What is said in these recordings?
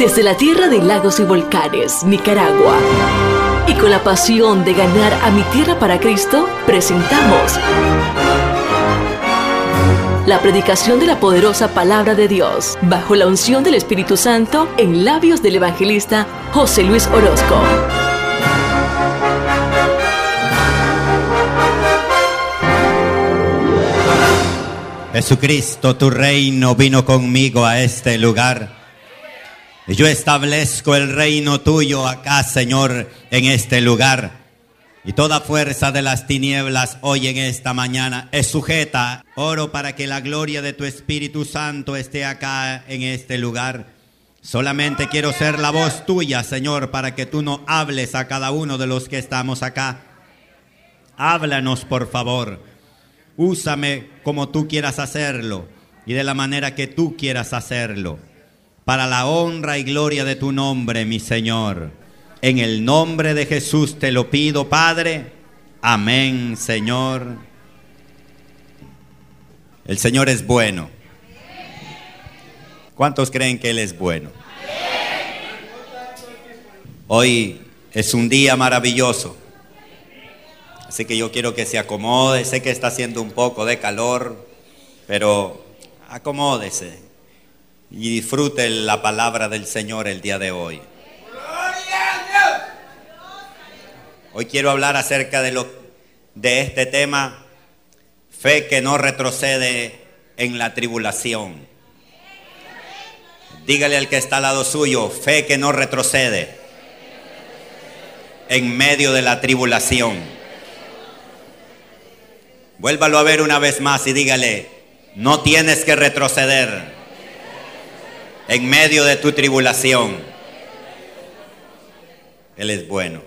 Desde la tierra de lagos y volcanes, Nicaragua. Y con la pasión de ganar a mi tierra para Cristo, presentamos la predicación de la poderosa palabra de Dios, bajo la unción del Espíritu Santo, en labios del evangelista José Luis Orozco. Jesucristo, tu reino vino conmigo a este lugar. Yo establezco el reino tuyo acá, Señor, en este lugar. Y toda fuerza de las tinieblas hoy en esta mañana es sujeta. Oro para que la gloria de tu Espíritu Santo esté acá en este lugar. Solamente quiero ser la voz tuya, Señor, para que tú no hables a cada uno de los que estamos acá. Háblanos, por favor. Úsame como tú quieras hacerlo y de la manera que tú quieras hacerlo. Para la honra y gloria de tu nombre, mi Señor. En el nombre de Jesús te lo pido, Padre. Amén, Señor. El Señor es bueno. ¿Cuántos creen que Él es bueno? Hoy es un día maravilloso. Así que yo quiero que se acomode. Sé que está haciendo un poco de calor, pero acomódese y disfrute la palabra del Señor el día de hoy. Hoy quiero hablar acerca de, lo, de este tema, fe que no retrocede en la tribulación. Dígale al que está al lado suyo, fe que no retrocede en medio de la tribulación. Vuélvalo a ver una vez más y dígale, no tienes que retroceder en medio de tu tribulación. Él es bueno.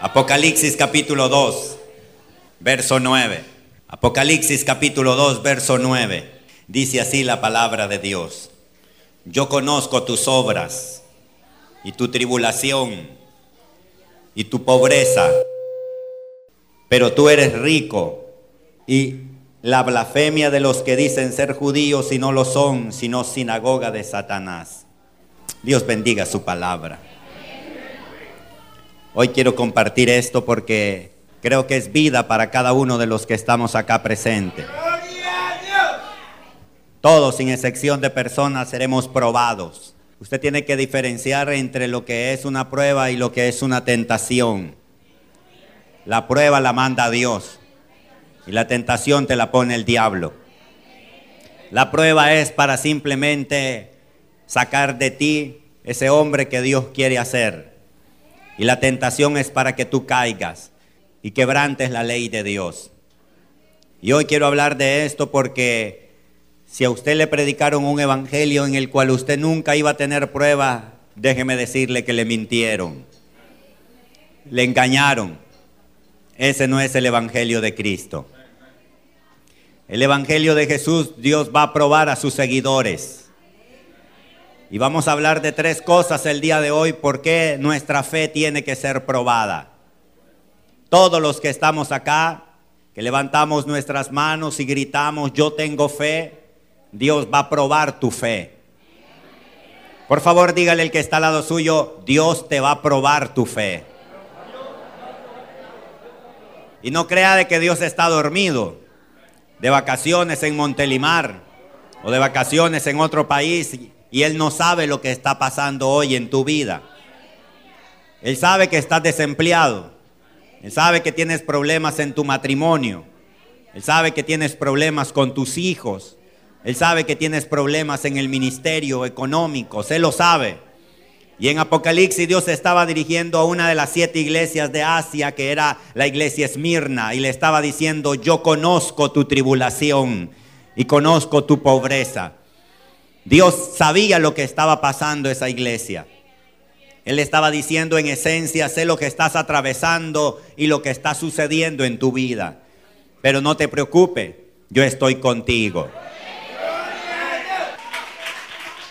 Apocalipsis capítulo 2, verso 9. Apocalipsis capítulo 2, verso 9. Dice así la palabra de Dios. Yo conozco tus obras y tu tribulación y tu pobreza pero tú eres rico y la blasfemia de los que dicen ser judíos y no lo son, sino sinagoga de Satanás. Dios bendiga su palabra. Hoy quiero compartir esto porque creo que es vida para cada uno de los que estamos acá presentes. Todos, sin excepción de personas, seremos probados. Usted tiene que diferenciar entre lo que es una prueba y lo que es una tentación. La prueba la manda Dios y la tentación te la pone el diablo. La prueba es para simplemente sacar de ti ese hombre que Dios quiere hacer. Y la tentación es para que tú caigas y quebrantes la ley de Dios. Y hoy quiero hablar de esto porque si a usted le predicaron un evangelio en el cual usted nunca iba a tener prueba, déjeme decirle que le mintieron. Le engañaron. Ese no es el Evangelio de Cristo. El Evangelio de Jesús, Dios va a probar a sus seguidores. Y vamos a hablar de tres cosas el día de hoy, por qué nuestra fe tiene que ser probada. Todos los que estamos acá, que levantamos nuestras manos y gritamos, yo tengo fe, Dios va a probar tu fe. Por favor, dígale el que está al lado suyo, Dios te va a probar tu fe. Y no crea de que Dios está dormido, de vacaciones en Montelimar o de vacaciones en otro país y Él no sabe lo que está pasando hoy en tu vida. Él sabe que estás desempleado. Él sabe que tienes problemas en tu matrimonio. Él sabe que tienes problemas con tus hijos. Él sabe que tienes problemas en el ministerio económico. Él lo sabe. Y en Apocalipsis Dios estaba dirigiendo a una de las siete iglesias de Asia, que era la iglesia Esmirna, y le estaba diciendo, yo conozco tu tribulación y conozco tu pobreza. Dios sabía lo que estaba pasando esa iglesia. Él estaba diciendo en esencia, sé lo que estás atravesando y lo que está sucediendo en tu vida. Pero no te preocupes, yo estoy contigo.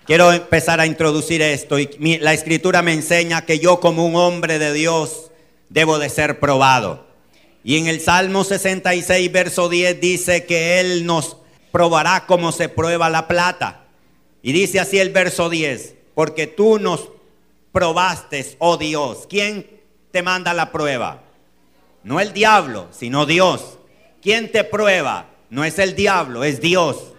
Quiero empezar a introducir esto y la escritura me enseña que yo como un hombre de Dios debo de ser probado. Y en el Salmo 66, verso 10 dice que Él nos probará como se prueba la plata. Y dice así el verso 10, porque tú nos probaste, oh Dios. ¿Quién te manda la prueba? No el diablo, sino Dios. ¿Quién te prueba? No es el diablo, es Dios.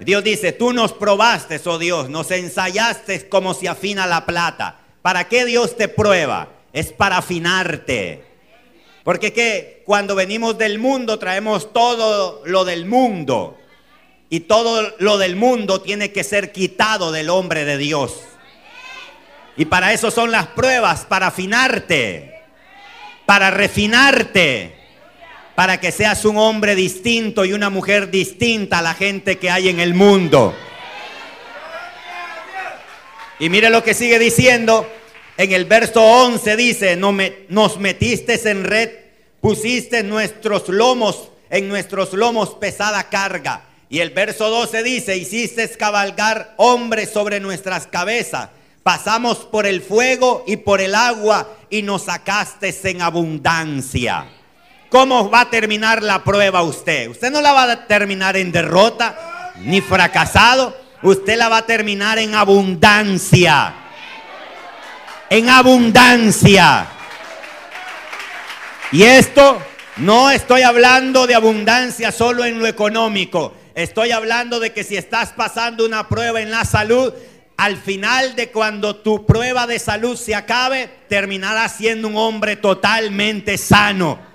Dios dice, tú nos probaste, oh Dios, nos ensayaste como se afina la plata. ¿Para qué Dios te prueba? Es para afinarte. Porque que cuando venimos del mundo traemos todo lo del mundo. Y todo lo del mundo tiene que ser quitado del hombre de Dios. Y para eso son las pruebas, para afinarte, para refinarte para que seas un hombre distinto y una mujer distinta a la gente que hay en el mundo. Y mire lo que sigue diciendo. En el verso 11 dice, nos metiste en red, pusiste nuestros lomos, en nuestros lomos pesada carga. Y el verso 12 dice, hiciste cabalgar hombres sobre nuestras cabezas. Pasamos por el fuego y por el agua y nos sacaste en abundancia. ¿Cómo va a terminar la prueba usted? Usted no la va a terminar en derrota ni fracasado. Usted la va a terminar en abundancia. En abundancia. Y esto no estoy hablando de abundancia solo en lo económico. Estoy hablando de que si estás pasando una prueba en la salud, al final de cuando tu prueba de salud se acabe, terminarás siendo un hombre totalmente sano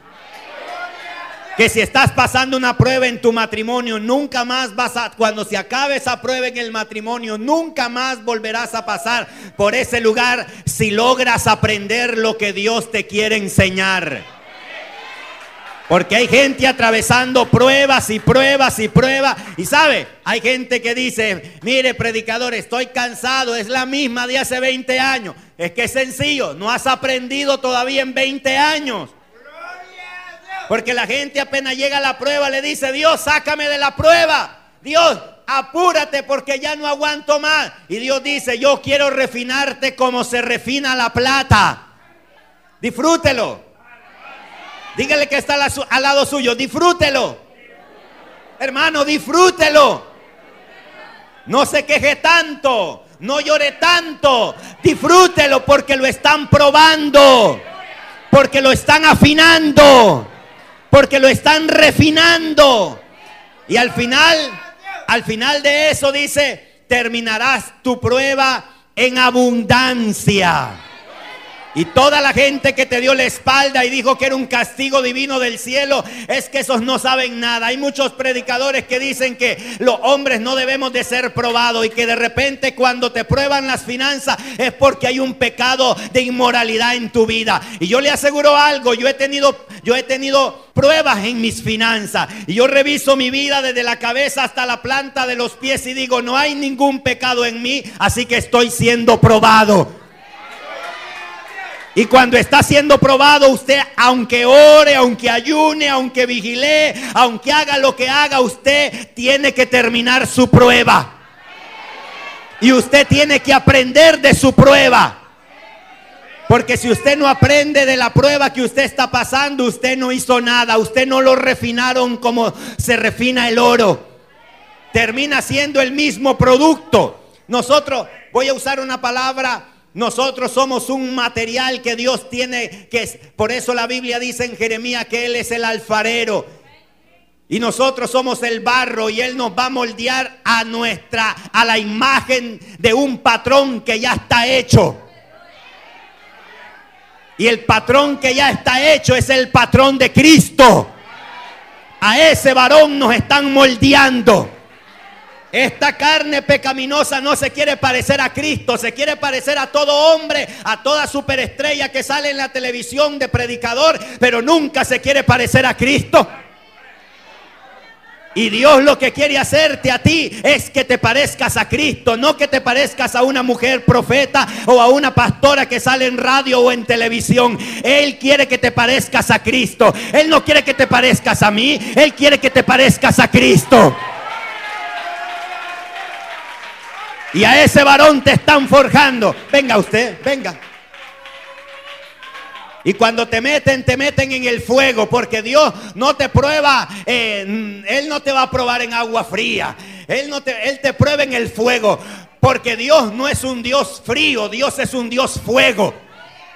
que si estás pasando una prueba en tu matrimonio, nunca más vas a, cuando se acabe esa prueba en el matrimonio, nunca más volverás a pasar por ese lugar si logras aprender lo que Dios te quiere enseñar. Porque hay gente atravesando pruebas y pruebas y pruebas. Y sabe, hay gente que dice, mire predicador, estoy cansado, es la misma de hace 20 años. Es que es sencillo, no has aprendido todavía en 20 años. Porque la gente apenas llega a la prueba le dice, Dios, sácame de la prueba. Dios, apúrate porque ya no aguanto más. Y Dios dice, yo quiero refinarte como se refina la plata. Disfrútelo. Dígale que está al lado suyo, disfrútelo. Hermano, disfrútelo. No se queje tanto, no llore tanto. Disfrútelo porque lo están probando, porque lo están afinando porque lo están refinando. Y al final, al final de eso dice, terminarás tu prueba en abundancia. Y toda la gente que te dio la espalda y dijo que era un castigo divino del cielo, es que esos no saben nada. Hay muchos predicadores que dicen que los hombres no debemos de ser probados y que de repente cuando te prueban las finanzas es porque hay un pecado de inmoralidad en tu vida. Y yo le aseguro algo, yo he tenido yo he tenido pruebas en mis finanzas y yo reviso mi vida desde la cabeza hasta la planta de los pies y digo, no hay ningún pecado en mí, así que estoy siendo probado. Y cuando está siendo probado, usted, aunque ore, aunque ayune, aunque vigile, aunque haga lo que haga, usted tiene que terminar su prueba. Y usted tiene que aprender de su prueba. Porque si usted no aprende de la prueba que usted está pasando, usted no hizo nada. Usted no lo refinaron como se refina el oro. Termina siendo el mismo producto. Nosotros, voy a usar una palabra nosotros somos un material que Dios tiene, que es, por eso la Biblia dice en Jeremías que Él es el alfarero. Y nosotros somos el barro y Él nos va a moldear a nuestra, a la imagen de un patrón que ya está hecho. Y el patrón que ya está hecho es el patrón de Cristo. A ese varón nos están moldeando. Esta carne pecaminosa no se quiere parecer a Cristo, se quiere parecer a todo hombre, a toda superestrella que sale en la televisión de predicador, pero nunca se quiere parecer a Cristo. Y Dios lo que quiere hacerte a ti es que te parezcas a Cristo, no que te parezcas a una mujer profeta o a una pastora que sale en radio o en televisión. Él quiere que te parezcas a Cristo. Él no quiere que te parezcas a mí, Él quiere que te parezcas a Cristo. Y a ese varón te están forjando. Venga usted, venga. Y cuando te meten, te meten en el fuego, porque Dios no te prueba, eh, Él no te va a probar en agua fría. Él, no te, él te prueba en el fuego. Porque Dios no es un Dios frío, Dios es un Dios fuego.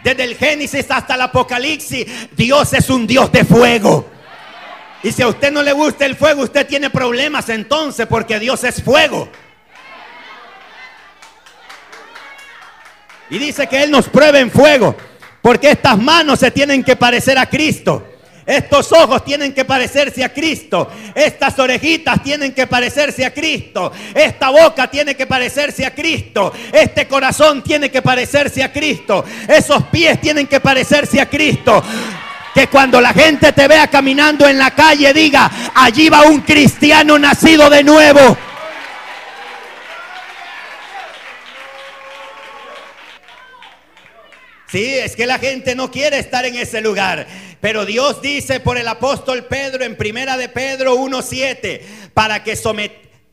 Desde el Génesis hasta el Apocalipsis, Dios es un Dios de fuego. Y si a usted no le gusta el fuego, usted tiene problemas entonces, porque Dios es fuego. Y dice que Él nos prueba en fuego, porque estas manos se tienen que parecer a Cristo. Estos ojos tienen que parecerse a Cristo. Estas orejitas tienen que parecerse a Cristo. Esta boca tiene que parecerse a Cristo. Este corazón tiene que parecerse a Cristo. Esos pies tienen que parecerse a Cristo. Que cuando la gente te vea caminando en la calle diga, allí va un cristiano nacido de nuevo. Es que la gente no quiere estar en ese lugar. Pero Dios dice por el apóstol Pedro en primera de Pedro 1.7, para que,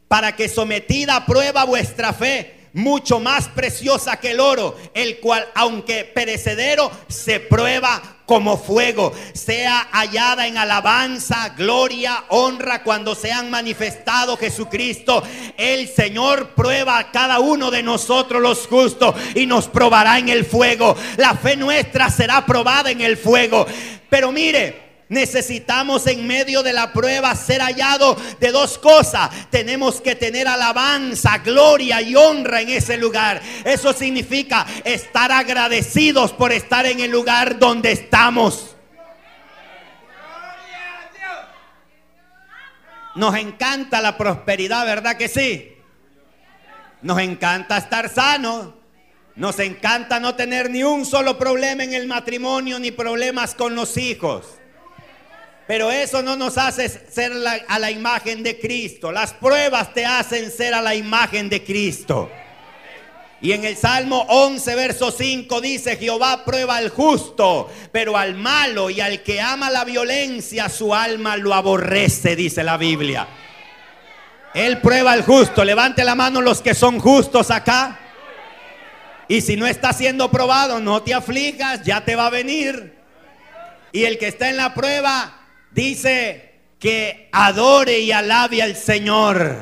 para que sometida a prueba vuestra fe, mucho más preciosa que el oro, el cual, aunque perecedero, se prueba como fuego, sea hallada en alabanza, gloria, honra cuando se han manifestado Jesucristo. El Señor prueba a cada uno de nosotros los justos y nos probará en el fuego. La fe nuestra será probada en el fuego. Pero mire, Necesitamos en medio de la prueba ser hallado de dos cosas. Tenemos que tener alabanza, gloria y honra en ese lugar. Eso significa estar agradecidos por estar en el lugar donde estamos. Nos encanta la prosperidad, ¿verdad que sí? Nos encanta estar sanos. Nos encanta no tener ni un solo problema en el matrimonio ni problemas con los hijos. Pero eso no nos hace ser a la imagen de Cristo. Las pruebas te hacen ser a la imagen de Cristo. Y en el Salmo 11, verso 5 dice, Jehová prueba al justo, pero al malo y al que ama la violencia, su alma lo aborrece, dice la Biblia. Él prueba al justo. Levante la mano los que son justos acá. Y si no está siendo probado, no te aflijas, ya te va a venir. Y el que está en la prueba, dice que adore y alabe al Señor.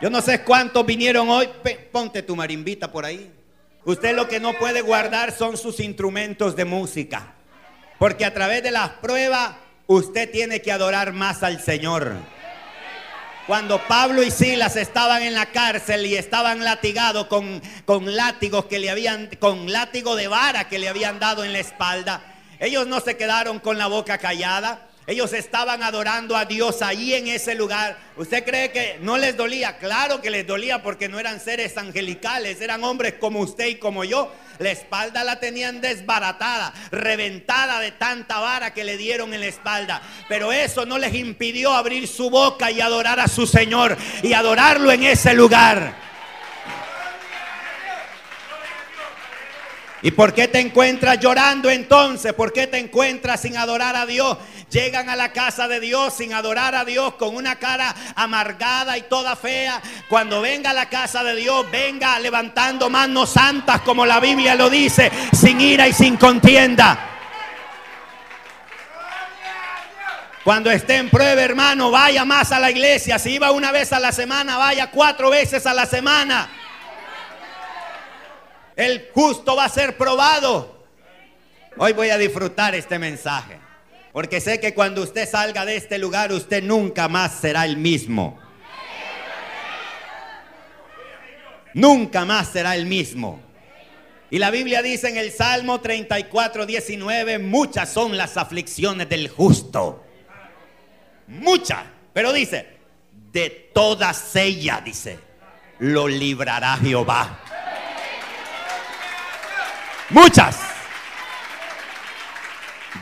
Yo no sé cuántos vinieron hoy. Ponte tu marimbita por ahí. Usted lo que no puede guardar son sus instrumentos de música. Porque a través de las pruebas usted tiene que adorar más al Señor. Cuando Pablo y Silas estaban en la cárcel y estaban latigados con, con látigos que le habían, con látigo de vara que le habían dado en la espalda, ellos no se quedaron con la boca callada. Ellos estaban adorando a Dios ahí en ese lugar. ¿Usted cree que no les dolía? Claro que les dolía porque no eran seres angelicales, eran hombres como usted y como yo. La espalda la tenían desbaratada, reventada de tanta vara que le dieron en la espalda. Pero eso no les impidió abrir su boca y adorar a su Señor y adorarlo en ese lugar. ¿Y por qué te encuentras llorando entonces? ¿Por qué te encuentras sin adorar a Dios? Llegan a la casa de Dios sin adorar a Dios con una cara amargada y toda fea. Cuando venga a la casa de Dios, venga levantando manos santas como la Biblia lo dice, sin ira y sin contienda. Cuando esté en prueba, hermano, vaya más a la iglesia. Si iba una vez a la semana, vaya cuatro veces a la semana. El justo va a ser probado. Hoy voy a disfrutar este mensaje. Porque sé que cuando usted salga de este lugar, usted nunca más será el mismo. Nunca más será el mismo. Y la Biblia dice en el Salmo 34, 19, muchas son las aflicciones del justo. Muchas. Pero dice, de todas ellas, dice, lo librará Jehová. Muchas.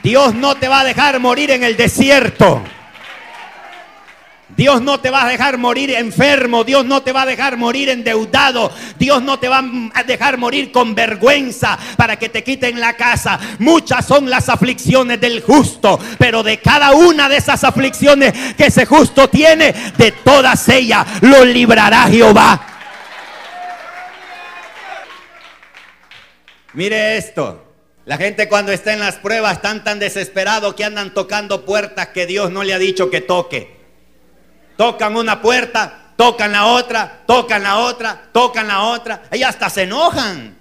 Dios no te va a dejar morir en el desierto. Dios no te va a dejar morir enfermo, Dios no te va a dejar morir endeudado, Dios no te va a dejar morir con vergüenza para que te quiten la casa. Muchas son las aflicciones del justo, pero de cada una de esas aflicciones que ese justo tiene, de todas ellas lo librará Jehová. Mire esto. La gente cuando está en las pruebas están tan desesperados que andan tocando puertas que Dios no le ha dicho que toque. Tocan una puerta tocan la otra, tocan la otra, tocan la otra. Y hasta se enojan.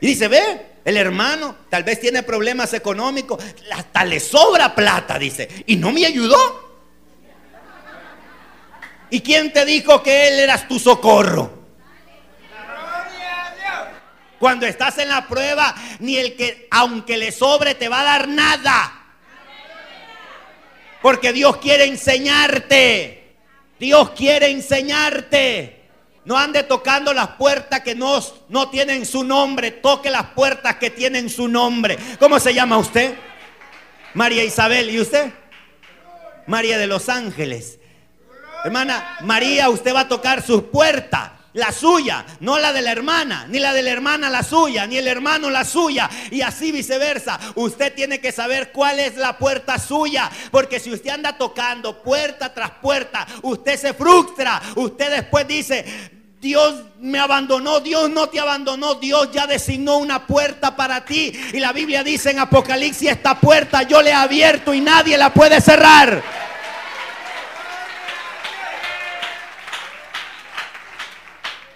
Y dice, ve, el hermano tal vez tiene problemas económicos, hasta le sobra plata, dice, y no me ayudó. ¿Y quién te dijo que él eras tu socorro? Cuando estás en la prueba, ni el que, aunque le sobre, te va a dar nada. Porque Dios quiere enseñarte. Dios quiere enseñarte. No ande tocando las puertas que no, no tienen su nombre. Toque las puertas que tienen su nombre. ¿Cómo se llama usted? María Isabel. ¿Y usted? María de los Ángeles. Hermana, María, usted va a tocar sus puertas la suya, no la de la hermana, ni la de la hermana la suya, ni el hermano la suya, y así viceversa. Usted tiene que saber cuál es la puerta suya, porque si usted anda tocando puerta tras puerta, usted se frustra, usted después dice, Dios me abandonó, Dios no te abandonó, Dios ya designó una puerta para ti. Y la Biblia dice en Apocalipsis, esta puerta yo le he abierto y nadie la puede cerrar.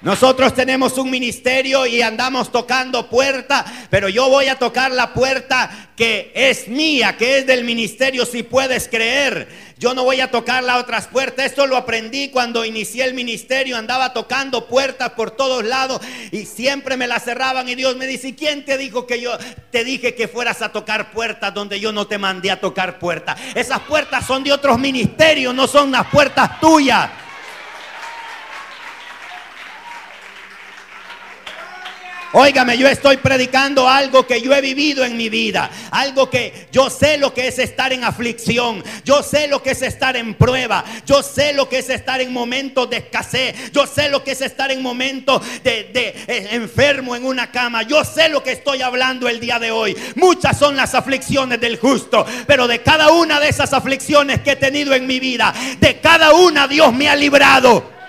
Nosotros tenemos un ministerio y andamos tocando puerta, pero yo voy a tocar la puerta que es mía, que es del ministerio, si puedes creer. Yo no voy a tocar las otras puertas. Esto lo aprendí cuando inicié el ministerio. Andaba tocando puertas por todos lados y siempre me las cerraban. Y Dios me dice, ¿y quién te dijo que yo te dije que fueras a tocar puertas donde yo no te mandé a tocar puertas? Esas puertas son de otros ministerios, no son las puertas tuyas. Óigame, yo estoy predicando algo que yo he vivido en mi vida. Algo que yo sé lo que es estar en aflicción. Yo sé lo que es estar en prueba. Yo sé lo que es estar en momentos de escasez. Yo sé lo que es estar en momentos de, eh, enfermo en una cama. Yo sé lo que estoy hablando el día de hoy. Muchas son las aflicciones del justo. Pero de cada una de esas aflicciones que he tenido en mi vida, de cada una Dios me ha librado.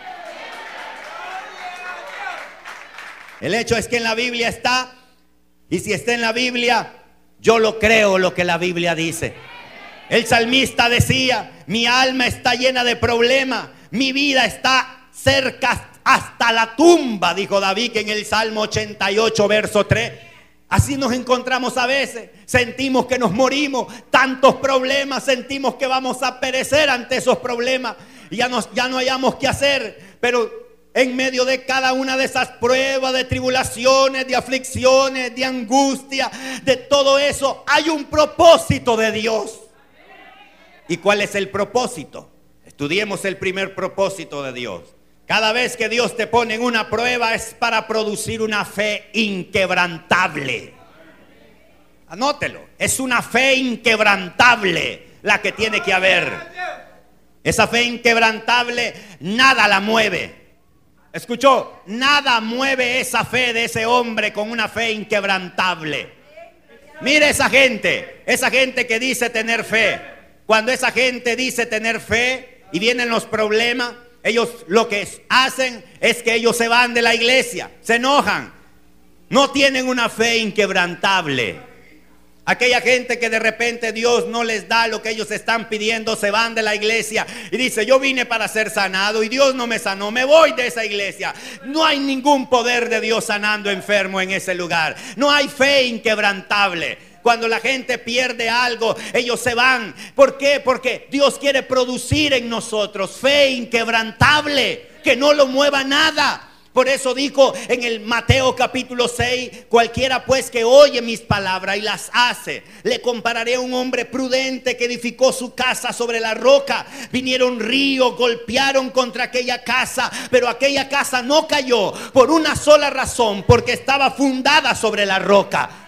El hecho es que en la Biblia está, y si está en la Biblia, yo lo creo lo que la Biblia dice. El salmista decía, mi alma está llena de problemas, mi vida está cerca hasta la tumba, dijo David en el Salmo 88, verso 3. Así nos encontramos a veces, sentimos que nos morimos, tantos problemas, sentimos que vamos a perecer ante esos problemas, ya, nos, ya no hayamos qué hacer, pero en medio de cada una de esas pruebas, de tribulaciones, de aflicciones, de angustia, de todo eso, hay un propósito de Dios. ¿Y cuál es el propósito? Estudiemos el primer propósito de Dios. Cada vez que Dios te pone en una prueba es para producir una fe inquebrantable. Anótelo, es una fe inquebrantable la que tiene que haber. Esa fe inquebrantable nada la mueve. Escuchó, nada mueve esa fe de ese hombre con una fe inquebrantable. Mire esa gente, esa gente que dice tener fe. Cuando esa gente dice tener fe y vienen los problemas, ellos lo que hacen es que ellos se van de la iglesia, se enojan, no tienen una fe inquebrantable. Aquella gente que de repente Dios no les da lo que ellos están pidiendo, se van de la iglesia y dice, yo vine para ser sanado y Dios no me sanó, me voy de esa iglesia. No hay ningún poder de Dios sanando enfermo en ese lugar. No hay fe inquebrantable. Cuando la gente pierde algo, ellos se van. ¿Por qué? Porque Dios quiere producir en nosotros fe inquebrantable, que no lo mueva nada. Por eso dijo en el Mateo capítulo 6, cualquiera pues que oye mis palabras y las hace, le compararé a un hombre prudente que edificó su casa sobre la roca. Vinieron ríos, golpearon contra aquella casa, pero aquella casa no cayó por una sola razón, porque estaba fundada sobre la roca.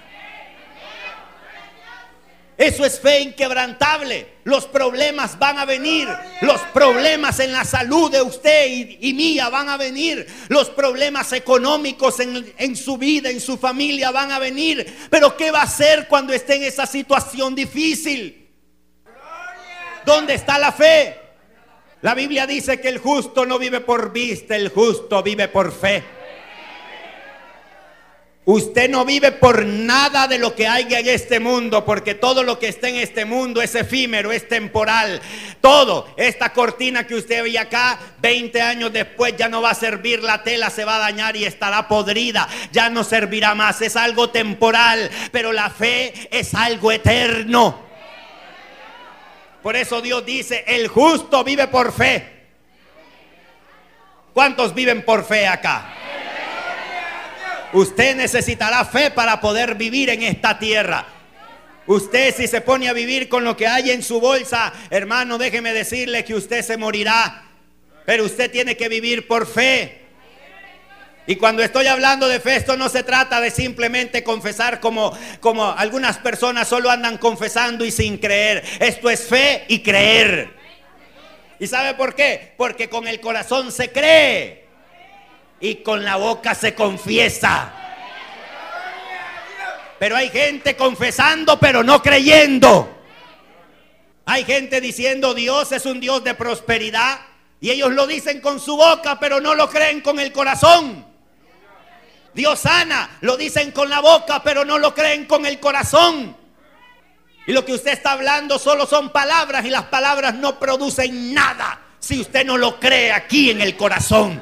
Eso es fe inquebrantable. Los problemas van a venir. Los problemas en la salud de usted y, mía van a venir. Los problemas económicos en, en su vida, en su familia van a venir. Pero ¿qué va a hacer cuando esté en esa situación difícil? ¿Dónde está la fe? La Biblia dice que el justo no vive por vista, el justo vive por fe. Usted no vive por nada de lo que hay en este mundo, porque todo lo que está en este mundo es efímero, es temporal. Todo, esta cortina que usted ve acá, 20 años después ya no va a servir, la tela se va a dañar y estará podrida, ya no servirá más, es algo temporal, pero la fe es algo eterno. Por eso Dios dice, el justo vive por fe. ¿Cuántos viven por fe acá? Usted necesitará fe para poder vivir en esta tierra. Usted si se pone a vivir con lo que hay en su bolsa, hermano, déjeme decirle que usted se morirá. Pero usted tiene que vivir por fe. Y cuando estoy hablando de fe, esto no se trata de simplemente confesar como, como algunas personas solo andan confesando y sin creer. Esto es fe y creer. ¿Y sabe por qué? Porque con el corazón se cree y con la boca se confiesa. Pero hay gente confesando pero no creyendo. Hay gente diciendo Dios es un Dios de prosperidad y ellos lo dicen con su boca pero no lo creen con el corazón. Dios sana, lo dicen con la boca pero no lo creen con el corazón. Y lo que usted está hablando solo son palabras y las palabras no producen nada si usted no lo cree aquí en el corazón.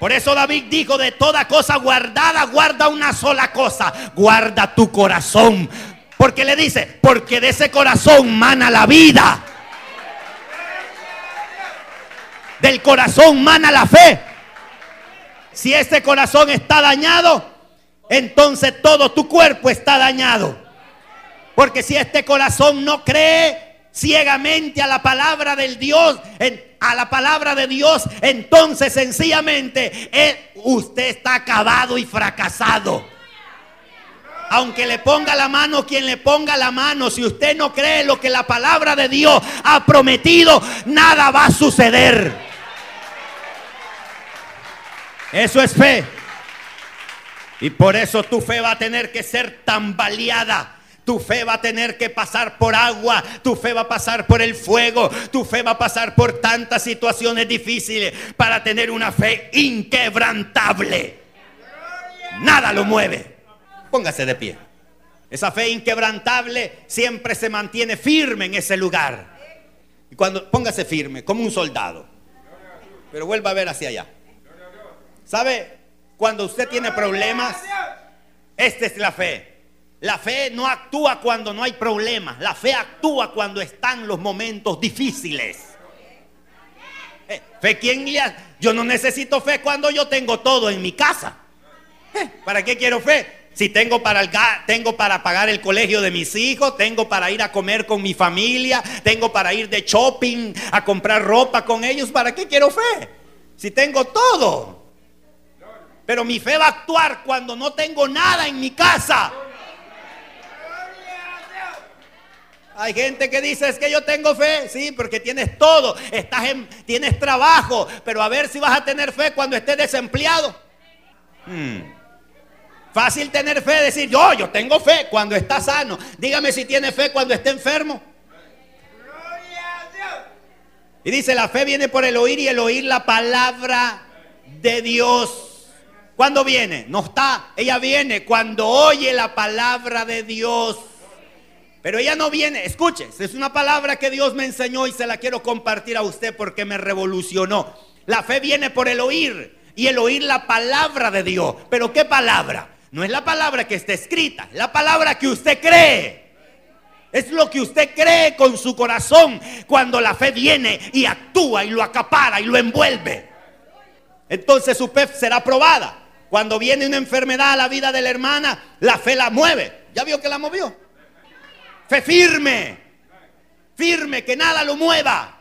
Por eso David dijo, de toda cosa guardada, guarda una sola cosa, guarda tu corazón. Porque le dice, porque de ese corazón mana la vida. Del corazón mana la fe. Si este corazón está dañado, entonces todo tu cuerpo está dañado. Porque si este corazón no cree ciegamente a la palabra del Dios, a la palabra de Dios, entonces sencillamente eh, usted está acabado y fracasado. Aunque le ponga la mano quien le ponga la mano, si usted no cree lo que la palabra de Dios ha prometido, nada va a suceder. Eso es fe. Y por eso tu fe va a tener que ser tambaleada tu fe va a tener que pasar por agua, tu fe va a pasar por el fuego, tu fe va a pasar por tantas situaciones difíciles para tener una fe inquebrantable. Nada lo mueve. Póngase de pie. Esa fe inquebrantable siempre se mantiene firme en ese lugar. Y cuando póngase firme, como un soldado. Pero vuelva a ver hacia allá. ¿Sabe? Cuando usted tiene problemas, esta es la fe. La fe no actúa cuando no hay problemas. La fe actúa cuando están los momentos difíciles. Eh, fe quién Yo no necesito fe cuando yo tengo todo en mi casa. Eh, ¿Para qué quiero fe? Si tengo para, tengo para pagar el colegio de mis hijos, tengo para ir a comer con mi familia, tengo para ir de shopping, a comprar ropa con ellos, ¿para qué quiero fe? Si tengo todo. Pero mi fe va a actuar cuando no tengo nada en mi casa. Hay gente que dice, es que yo tengo fe, sí, porque tienes todo, estás en, tienes trabajo, pero a ver si vas a tener fe cuando estés desempleado. Hmm. Fácil tener fe, decir, yo, yo tengo fe cuando está sano. Dígame si tiene fe cuando esté enfermo. Y dice, la fe viene por el oír y el oír la palabra de Dios. ¿Cuándo viene? No está, ella viene cuando oye la palabra de Dios. Pero ella no viene, escuche, es una palabra que Dios me enseñó y se la quiero compartir a usted porque me revolucionó. La fe viene por el oír y el oír la palabra de Dios. Pero ¿qué palabra? No es la palabra que está escrita, es la palabra que usted cree. Es lo que usted cree con su corazón cuando la fe viene y actúa y lo acapara y lo envuelve. Entonces su fe será probada. Cuando viene una enfermedad a la vida de la hermana, la fe la mueve. ¿Ya vio que la movió? Fe firme. Firme, que nada lo mueva.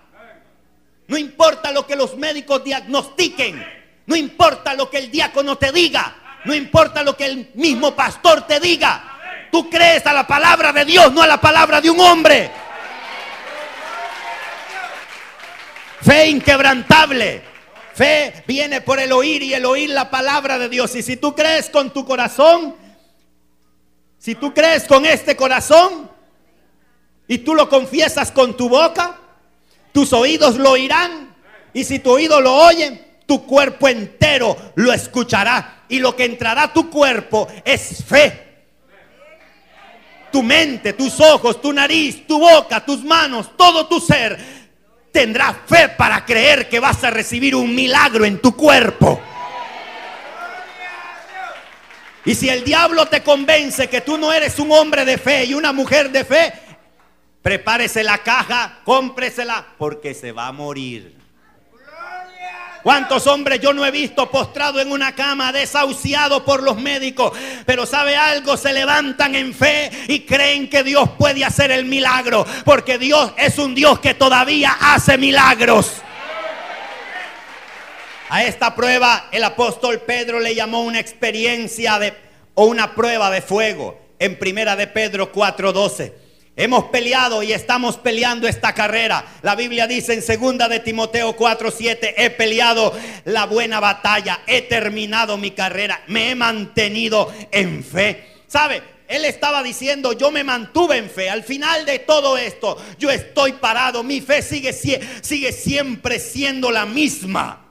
No importa lo que los médicos diagnostiquen. No importa lo que el diácono te diga. No importa lo que el mismo pastor te diga. Tú crees a la palabra de Dios, no a la palabra de un hombre. Fe inquebrantable. Fe viene por el oír y el oír la palabra de Dios. Y si tú crees con tu corazón, si tú crees con este corazón, y tú lo confiesas con tu boca, tus oídos lo oirán. Y si tu oído lo oye, tu cuerpo entero lo escuchará. y lo que entrará a tu cuerpo es fe. Tu mente, tus ojos, tu nariz, tu boca, tus manos, todo tu ser tendrá fe para creer que vas a recibir un milagro en tu cuerpo. Y si el diablo te convence que tú no eres un hombre de fe y una mujer de fe, prepárese la caja, cómpresela, porque se va a morir. ¿Cuántos hombres yo no he visto postrado en una cama, desahuciado por los médicos? Pero sabe algo, se levantan en fe y creen que Dios puede hacer el milagro, porque Dios es un Dios que todavía hace milagros. A esta prueba el apóstol Pedro le llamó una experiencia de, o una prueba de fuego en primera de Pedro 4:12. Hemos peleado y estamos peleando esta carrera. La Biblia dice en segunda de Timoteo 4:7, he peleado la buena batalla, he terminado mi carrera, me he mantenido en fe. ¿Sabe? Él estaba diciendo, yo me mantuve en fe. Al final de todo esto, yo estoy parado. Mi fe sigue, sigue siempre siendo la misma.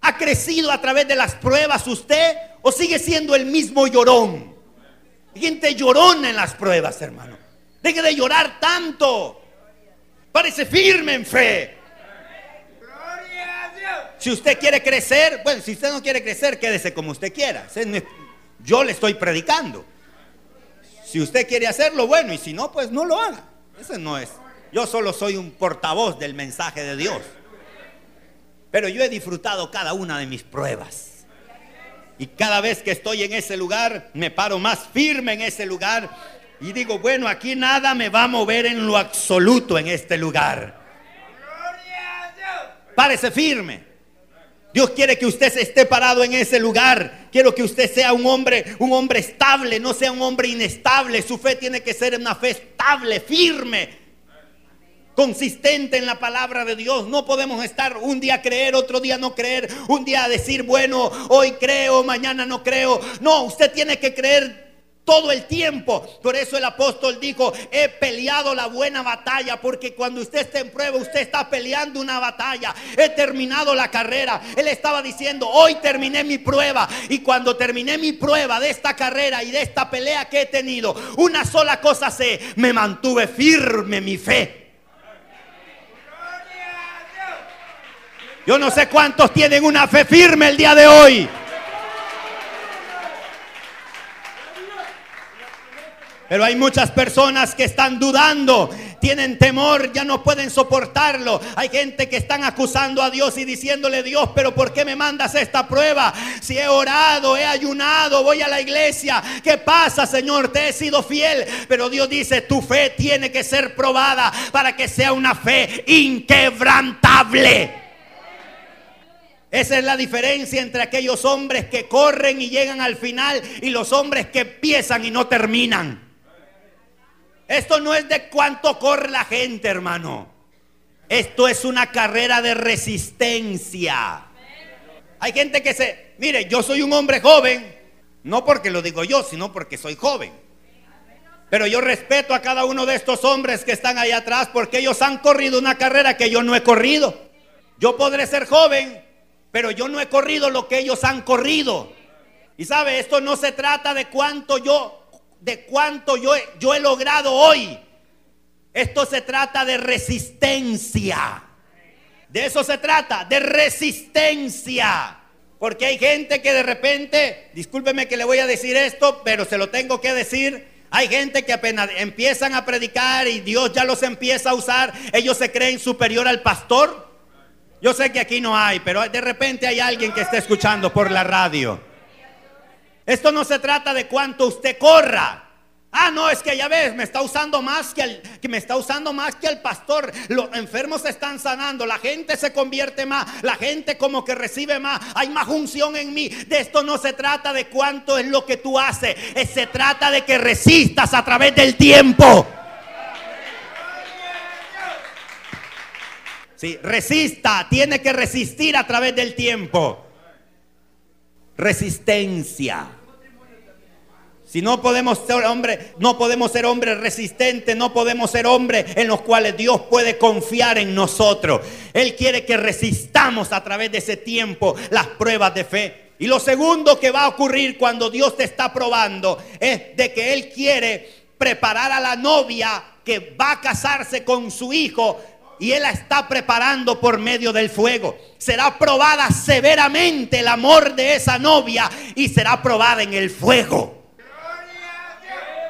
¿Ha crecido a través de las pruebas usted o sigue siendo el mismo llorón? Gente llorona en las pruebas, hermano. Deje de llorar tanto. Parece firme en fe. Si usted quiere crecer, bueno, si usted no quiere crecer, quédese como usted quiera. Yo le estoy predicando. Si usted quiere hacerlo, bueno, y si no, pues no lo haga. Ese no es. Yo solo soy un portavoz del mensaje de Dios. Pero yo he disfrutado cada una de mis pruebas. Y cada vez que estoy en ese lugar, me paro más firme en ese lugar y digo, bueno, aquí nada me va a mover en lo absoluto en este lugar. Párese firme. Dios quiere que usted se esté parado en ese lugar. Quiero que usted sea un hombre, un hombre estable, no sea un hombre inestable. Su fe tiene que ser una fe estable, firme, consistente en la palabra de Dios. No podemos estar un día creer, otro día no creer, un día decir, bueno, hoy creo, mañana no creo. No, usted tiene que creer todo el tiempo. Por eso el apóstol dijo, he peleado la buena batalla, porque cuando usted está en prueba, usted está peleando una batalla. He terminado la carrera. Él estaba diciendo, hoy terminé mi prueba. Y cuando terminé mi prueba de esta carrera y de esta pelea que he tenido, una sola cosa sé, me mantuve firme mi fe. Yo no sé cuántos tienen una fe firme el día de hoy. Pero hay muchas personas que están dudando, tienen temor, ya no pueden soportarlo. Hay gente que están acusando a Dios y diciéndole, Dios, pero ¿por qué me mandas esta prueba? Si he orado, he ayunado, voy a la iglesia. ¿Qué pasa, Señor? Te he sido fiel. Pero Dios dice, tu fe tiene que ser probada para que sea una fe inquebrantable. Esa es la diferencia entre aquellos hombres que corren y llegan al final y los hombres que empiezan y no terminan. Esto no es de cuánto corre la gente, hermano. Esto es una carrera de resistencia. Hay gente que se, mire, yo soy un hombre joven, no porque lo digo yo, sino porque soy joven. Pero yo respeto a cada uno de estos hombres que están ahí atrás porque ellos han corrido una carrera que yo no he corrido. Yo podré ser joven, pero yo no he corrido lo que ellos han corrido. Y sabe, esto no se trata de cuánto yo, de cuánto yo, yo he logrado hoy. Esto se trata de resistencia. De eso se trata, de resistencia. Porque hay gente que de repente, discúlpeme que le voy a decir esto, pero se lo tengo que decir. Hay gente que apenas empiezan a predicar y Dios ya los empieza a usar, ellos se creen superior al pastor. Yo sé que aquí no hay, pero de repente hay alguien que está escuchando por la radio. Esto no se trata de cuánto usted corra. Ah, no, es que ya ves, me está usando más que el me está usando más que el pastor. Los enfermos se están sanando, la gente se convierte más, la gente como que recibe más, hay más unción en mí. De esto no se trata de cuánto es lo que tú haces, se trata de que resistas a través del tiempo. Sí, resista, tiene que resistir a través del tiempo. Resistencia. Si no podemos ser hombre, no podemos ser hombres resistentes, no podemos ser hombres en los cuales Dios puede confiar en nosotros. Él quiere que resistamos a través de ese tiempo las pruebas de fe. Y lo segundo que va a ocurrir cuando Dios te está probando es de que Él quiere preparar a la novia que va a casarse con su hijo y Él la está preparando por medio del fuego. Será probada severamente el amor de esa novia y será probada en el fuego.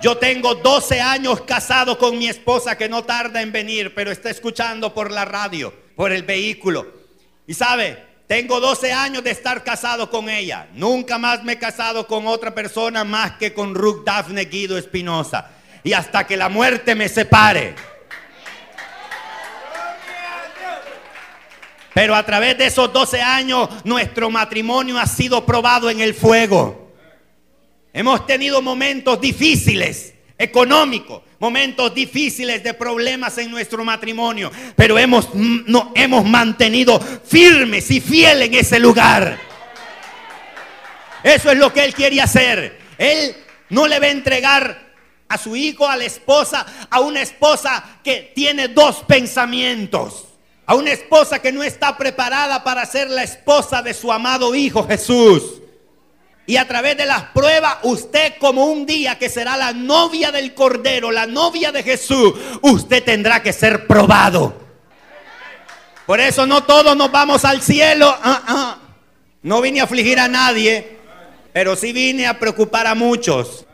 Yo tengo 12 años casado con mi esposa que no tarda en venir, pero está escuchando por la radio, por el vehículo. Y sabe, tengo 12 años de estar casado con ella. Nunca más me he casado con otra persona más que con Ruth Daphne Guido Espinosa. Y hasta que la muerte me separe. Pero a través de esos 12 años nuestro matrimonio ha sido probado en el fuego. Hemos tenido momentos difíciles, económicos, momentos difíciles de problemas en nuestro matrimonio, pero hemos, no, hemos mantenido firmes y fieles en ese lugar. Eso es lo que Él quiere hacer. Él no le va a entregar a su hijo, a la esposa, a una esposa que tiene dos pensamientos. A una esposa que no está preparada para ser la esposa de su amado Hijo Jesús. Y a través de las pruebas, usted como un día que será la novia del Cordero, la novia de Jesús, usted tendrá que ser probado. Por eso no todos nos vamos al cielo. Ah, ah. No vine a afligir a nadie, pero sí vine a preocupar a muchos.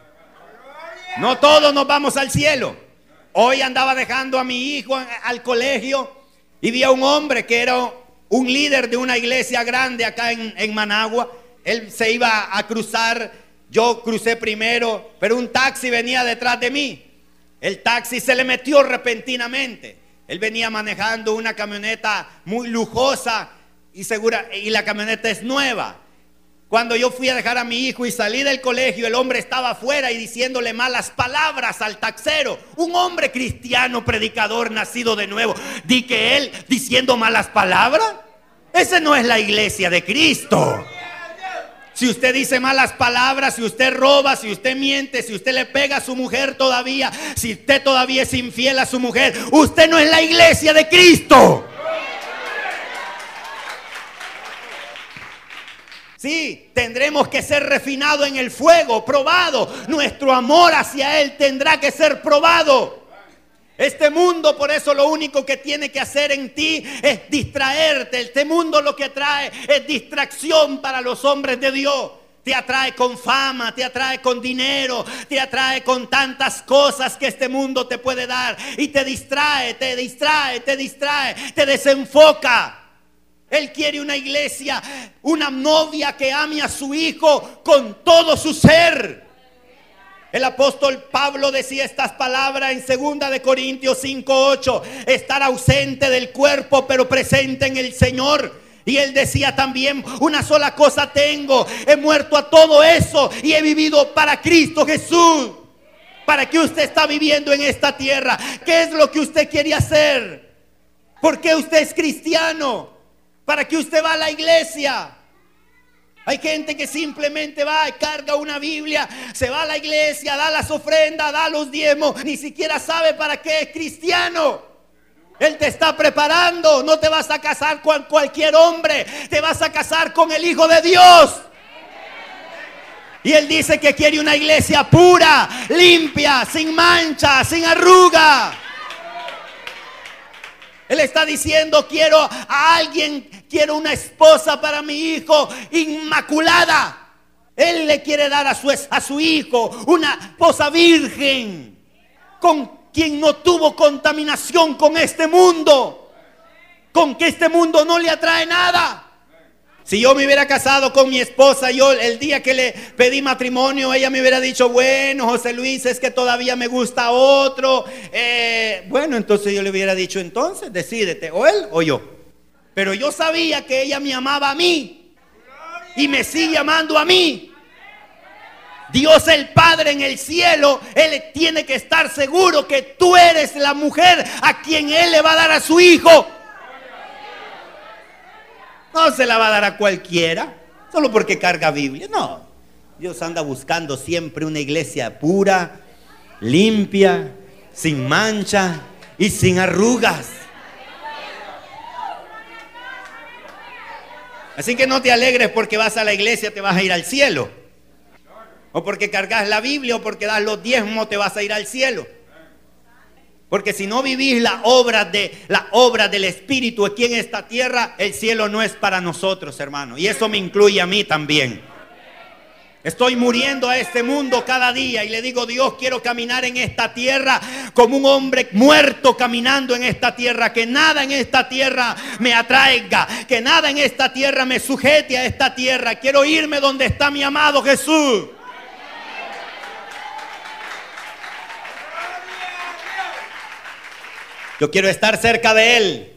No todos nos vamos al cielo. Hoy andaba dejando a mi hijo al colegio y vi a un hombre que era un líder de una iglesia grande acá en, en Managua él se iba a cruzar, yo crucé primero, pero un taxi venía detrás de mí. El taxi se le metió repentinamente. Él venía manejando una camioneta muy lujosa y segura y la camioneta es nueva. Cuando yo fui a dejar a mi hijo y salí del colegio, el hombre estaba afuera y diciéndole malas palabras al taxero. Un hombre cristiano, predicador, nacido de nuevo. Di que él diciendo malas palabras. Esa no es la iglesia de Cristo si usted dice malas palabras, si usted roba, si usted miente, si usted le pega a su mujer todavía, si usted todavía es infiel a su mujer, usted no es la iglesia de Cristo. Sí, tendremos que ser refinados en el fuego, probado. Nuestro amor hacia Él tendrá que ser probado. Este mundo por eso lo único que tiene que hacer en ti es distraerte. Este mundo lo que trae es distracción para los hombres de Dios. Te atrae con fama, te atrae con dinero, te atrae con tantas cosas que este mundo te puede dar. Y te distrae, te distrae, te distrae, te desenfoca. Él quiere una iglesia, una novia que ame a su hijo con todo su ser. El apóstol Pablo decía estas palabras en 2 de Corintios 5:8, estar ausente del cuerpo pero presente en el Señor. Y él decía también, una sola cosa tengo, he muerto a todo eso y he vivido para Cristo Jesús. ¿Para qué usted está viviendo en esta tierra? ¿Qué es lo que usted quiere hacer? ¿Por qué usted es cristiano? ¿Para qué usted va a la iglesia? Hay gente que simplemente va y carga una Biblia, se va a la iglesia, da las ofrendas, da los diezmos, ni siquiera sabe para qué es cristiano. Él te está preparando, no te vas a casar con cualquier hombre, te vas a casar con el Hijo de Dios. Y Él dice que quiere una iglesia pura, limpia, sin mancha, sin arruga. Él está diciendo, quiero a alguien, quiero una esposa para mi hijo inmaculada. Él le quiere dar a su, a su hijo una esposa virgen, con quien no tuvo contaminación con este mundo, con que este mundo no le atrae nada. Si yo me hubiera casado con mi esposa, yo el día que le pedí matrimonio, ella me hubiera dicho, bueno, José Luis, es que todavía me gusta otro. Eh, bueno, entonces yo le hubiera dicho, entonces, decídete, o él o yo. Pero yo sabía que ella me amaba a mí y me sigue amando a mí. Dios el Padre en el cielo, Él tiene que estar seguro que tú eres la mujer a quien Él le va a dar a su hijo. No se la va a dar a cualquiera, solo porque carga Biblia. No, Dios anda buscando siempre una iglesia pura, limpia, sin mancha y sin arrugas. Así que no te alegres porque vas a la iglesia, te vas a ir al cielo. O porque cargas la Biblia o porque das los diezmos, te vas a ir al cielo. Porque si no vivís la obra de la obra del Espíritu aquí en esta tierra, el cielo no es para nosotros, hermano. Y eso me incluye a mí también. Estoy muriendo a este mundo cada día y le digo, Dios, quiero caminar en esta tierra como un hombre muerto caminando en esta tierra. Que nada en esta tierra me atraiga, que nada en esta tierra me sujete a esta tierra. Quiero irme donde está mi amado Jesús. Yo quiero estar cerca de Él.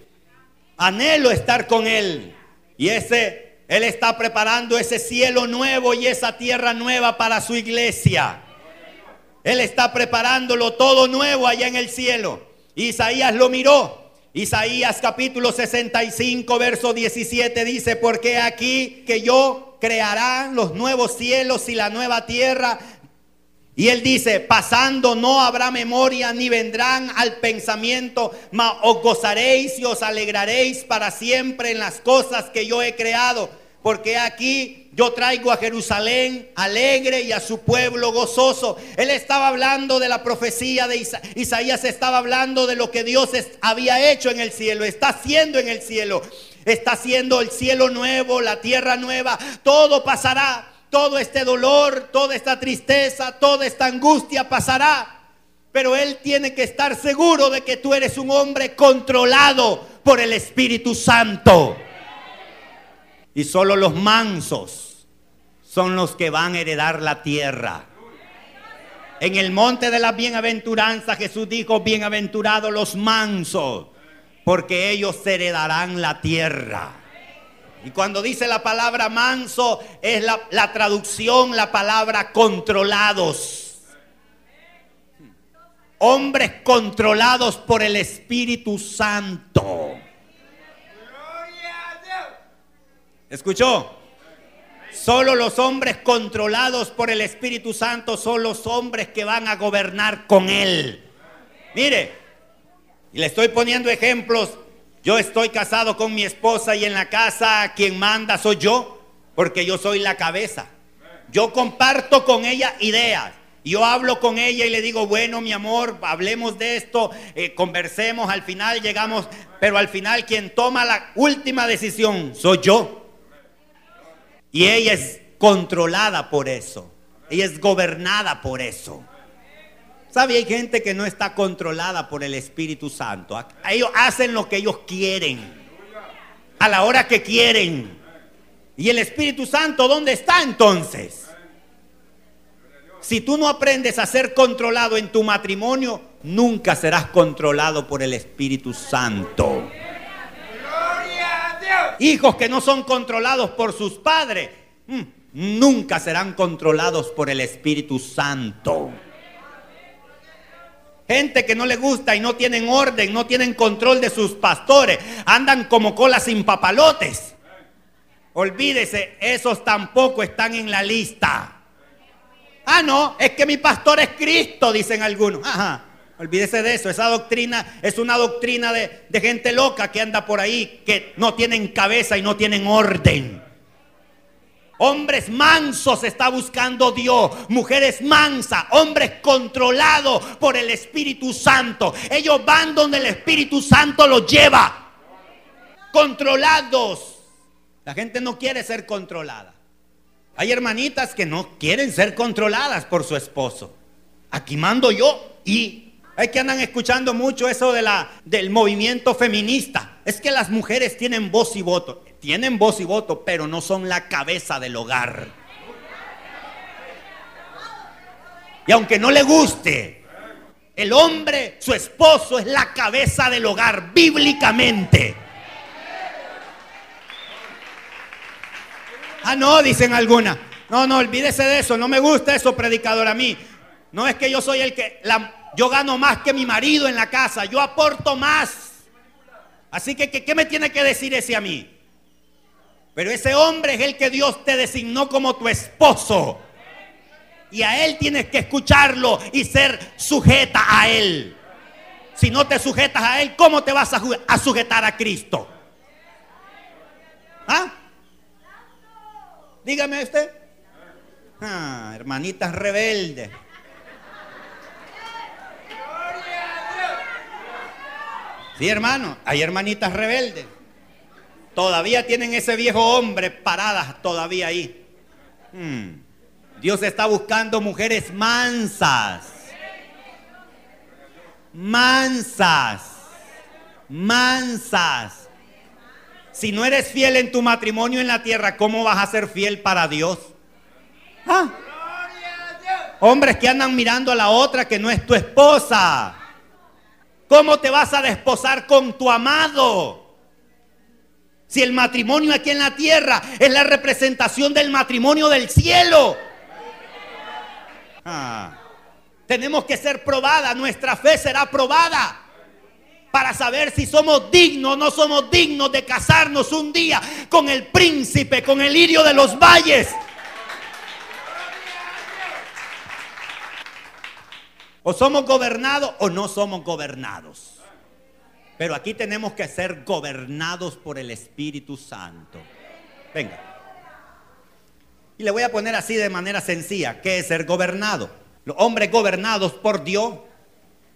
Anhelo estar con Él. Y ese él está preparando ese cielo nuevo y esa tierra nueva para su iglesia. Él está preparándolo todo nuevo allá en el cielo. Isaías lo miró. Isaías capítulo 65, verso 17 dice, porque aquí que yo creará los nuevos cielos y la nueva tierra. Y él dice, pasando no habrá memoria ni vendrán al pensamiento, mas os gozaréis y os alegraréis para siempre en las cosas que yo he creado porque aquí yo traigo a Jerusalén alegre y a su pueblo gozoso. Él estaba hablando de la profecía de Isaías, estaba hablando de lo que Dios había hecho en el cielo, está haciendo en el cielo. Está haciendo el cielo nuevo, la tierra nueva, todo pasará. Todo este dolor, toda esta tristeza, toda esta angustia pasará. Pero Él tiene que estar seguro de que tú eres un hombre controlado por el Espíritu Santo. Y solo los mansos son los que van a heredar la tierra. En el monte de la bienaventuranza Jesús dijo, bienaventurados los mansos, porque ellos heredarán la tierra. Y cuando dice la palabra manso, es la, traducción, la palabra controlados. Hombres controlados por el Espíritu Santo. ¿Escuchó? Solo los hombres controlados por el Espíritu Santo son los hombres que van a gobernar con Él. Mire, y le estoy poniendo ejemplos. Yo estoy casado con mi esposa y en la casa quien manda soy yo, porque yo soy la cabeza. Yo comparto con ella ideas. Yo hablo con ella y le digo, bueno, mi amor, hablemos de esto, eh, conversemos, al final llegamos, pero al final quien toma la última decisión soy yo. Y ella es controlada por eso. Ella es gobernada por eso. ¿Sabe? Hay gente que no está controlada por el Espíritu Santo. Ellos hacen lo que ellos quieren. A la hora que quieren. ¿Y el Espíritu Santo dónde está entonces? Si tú no aprendes a ser controlado en tu matrimonio, nunca serás controlado por el Espíritu Santo. Hijos que no son controlados por sus padres, mm, nunca serán controlados por el Espíritu Santo. Gente que no le gusta y no tienen orden, no tienen control de sus pastores, andan como colas sin papalotes. Olvídese, esos tampoco están en la lista. Ah, no, es que mi pastor es Cristo, dicen algunos. Ajá. Olvídese de eso. Esa doctrina es una doctrina de, de, gente loca que anda por ahí, que no tienen cabeza y no tienen orden. Hombres mansos está buscando Dios. Mujeres mansas. Hombres controlados por el Espíritu Santo. Ellos van donde el Espíritu Santo los lleva. Controlados. La gente no quiere ser controlada. Hay hermanitas que no quieren ser controladas por su esposo. Aquí mando yo y hay que andan escuchando mucho eso de la, del movimiento feminista. Es que las mujeres tienen voz y voto. Tienen voz y voto, pero no son la cabeza del hogar. Y aunque no le guste, el hombre, su esposo, es la cabeza del hogar, bíblicamente. Ah, no, dicen algunas. No, no, olvídese de eso. No me gusta eso, predicador, a mí. No es que yo soy el que... La, yo gano más que mi marido en la casa, yo aporto más. Así que, ¿qué me tiene que decir ese a mí? Pero ese hombre es el que Dios te designó como tu esposo. Y a él tienes que escucharlo y ser sujeta a él. Si no te sujetas a él, ¿cómo te vas a, sujetar a Cristo? ¿Ah? Dígame usted. Ah, hermanitas rebeldes. Sí, hermano, hay hermanitas rebeldes. Todavía tienen ese viejo hombre paradas todavía ahí. Hmm. Dios está buscando mujeres mansas. Mansas. Mansas. Si no eres fiel en tu matrimonio en la tierra, ¿cómo vas a ser fiel para Dios? Ah. Hombres que andan mirando a la otra que no es tu esposa. ¿Cómo te vas a desposar con tu amado? Si el matrimonio aquí en la tierra es la representación del matrimonio del cielo. Ah. tenemos que ser probada, nuestra fe será probada para saber si somos dignos o no somos dignos de casarnos un día con el príncipe, con el lirio de los valles. O somos gobernados o no somos gobernados. Pero aquí tenemos que ser gobernados por el Espíritu Santo. Venga. Y le voy a poner así de manera sencilla, ¿qué es ser gobernado? Los hombres gobernados por Dios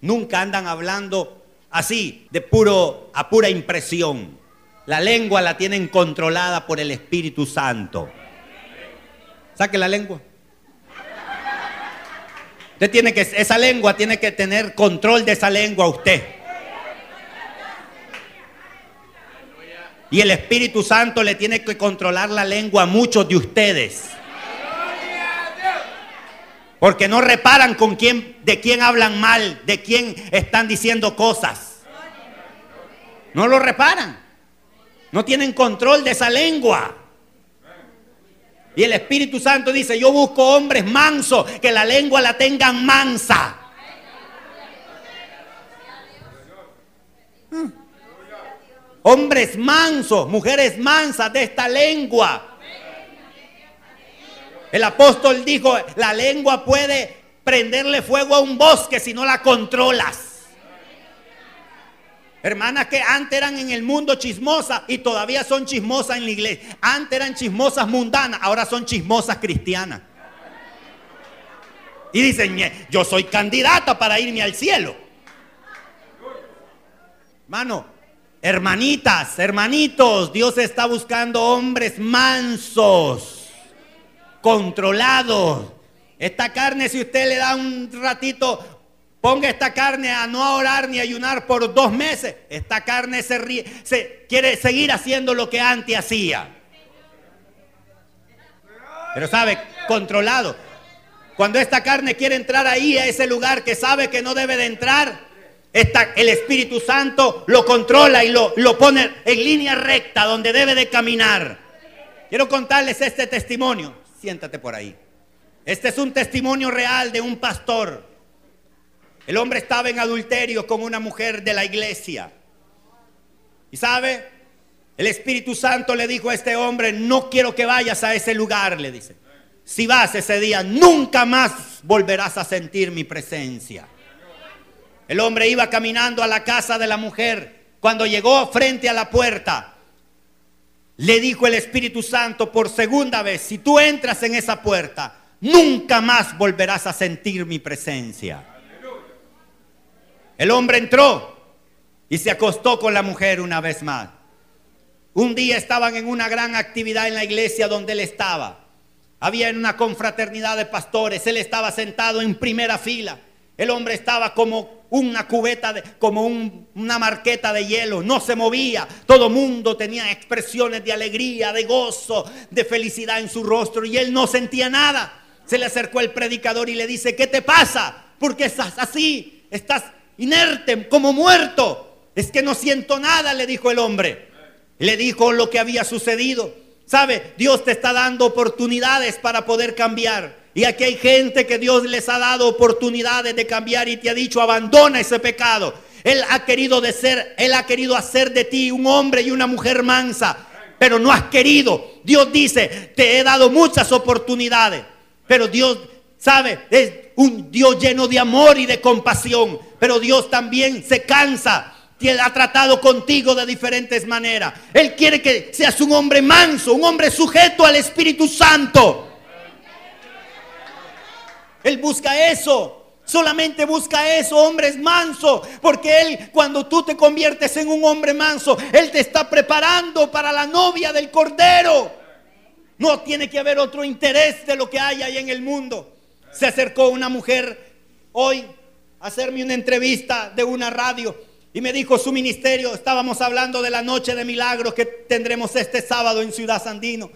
nunca andan hablando así, de puro a pura impresión. La lengua la tienen controlada por el Espíritu Santo. Saque la lengua. Usted tiene que, esa lengua tiene que tener control de esa lengua usted. Y el Espíritu Santo le tiene que controlar la lengua a muchos de ustedes. Porque no reparan con quién, de quién hablan mal, de quién están diciendo cosas. No lo reparan. No tienen control de esa lengua. Y el Espíritu Santo dice, yo busco hombres mansos, que la lengua la tengan mansa. Hombres mansos, mujeres mansas de esta lengua. El apóstol dijo, la lengua puede prenderle fuego a un bosque si no la controlas. Hermanas que antes eran en el mundo chismosas y todavía son chismosas en la iglesia. Antes eran chismosas mundanas, ahora son chismosas cristianas. Y dicen, yo soy candidata para irme al cielo. Hermano, hermanitas, hermanitos, Dios está buscando hombres mansos, controlados. Esta carne, si usted le da un ratito Ponga esta carne a no orar ni ayunar por dos meses. Esta carne se, se quiere seguir haciendo lo que antes hacía. Pero sabe, controlado. Cuando esta carne quiere entrar ahí a ese lugar que sabe que no debe de entrar, el Espíritu Santo lo controla y lo, lo pone en línea recta donde debe de caminar. Quiero contarles este testimonio. Siéntate por ahí. Este es un testimonio real de un pastor el hombre estaba en adulterio con una mujer de la iglesia. Y sabe, el Espíritu Santo le dijo a este hombre, no quiero que vayas a ese lugar, le dice. Si vas ese día, nunca más volverás a sentir mi presencia. El hombre iba caminando a la casa de la mujer. Cuando llegó frente a la puerta, le dijo el Espíritu Santo por segunda vez, si tú entras en esa puerta, nunca más volverás a sentir mi presencia. El hombre entró y se acostó con la mujer una vez más. Un día estaban en una gran actividad en la iglesia donde él estaba. Había una confraternidad de pastores. Él estaba sentado en primera fila. El hombre estaba como una cubeta, de, como una marqueta de hielo. No se movía. Todo mundo tenía expresiones de alegría, de gozo, de felicidad en su rostro. Y él no sentía nada. Se le acercó el predicador y le dice, ¿qué te pasa? ¿Por qué estás así? Estás inerte, como muerto. Es que no siento nada, le dijo el hombre. Le dijo lo que había sucedido. ¿Sabe? Dios te está dando oportunidades para poder cambiar. Y aquí hay gente que Dios les ha dado oportunidades de cambiar y te ha dicho, abandona ese pecado. Él ha querido ser, él ha querido hacer de ti un hombre y una mujer mansa, pero no has querido. Dios dice, te he dado muchas oportunidades, pero Dios sabe, es un Dios lleno de amor y de compasión. Pero Dios también se cansa ha tratado contigo de diferentes maneras. Él quiere que seas un hombre manso, un hombre sujeto al Espíritu Santo. Él busca eso. Solamente busca eso, hombres mansos. Porque Él, cuando tú te conviertes en un hombre manso, Él te está preparando para la novia del Cordero. No tiene que haber otro interés de lo que hay ahí en el mundo. Se acercó una mujer hoy a hacerme una entrevista de una radio y me dijo su ministerio, estábamos hablando de la noche de milagros que tendremos este sábado en Ciudad Sandino.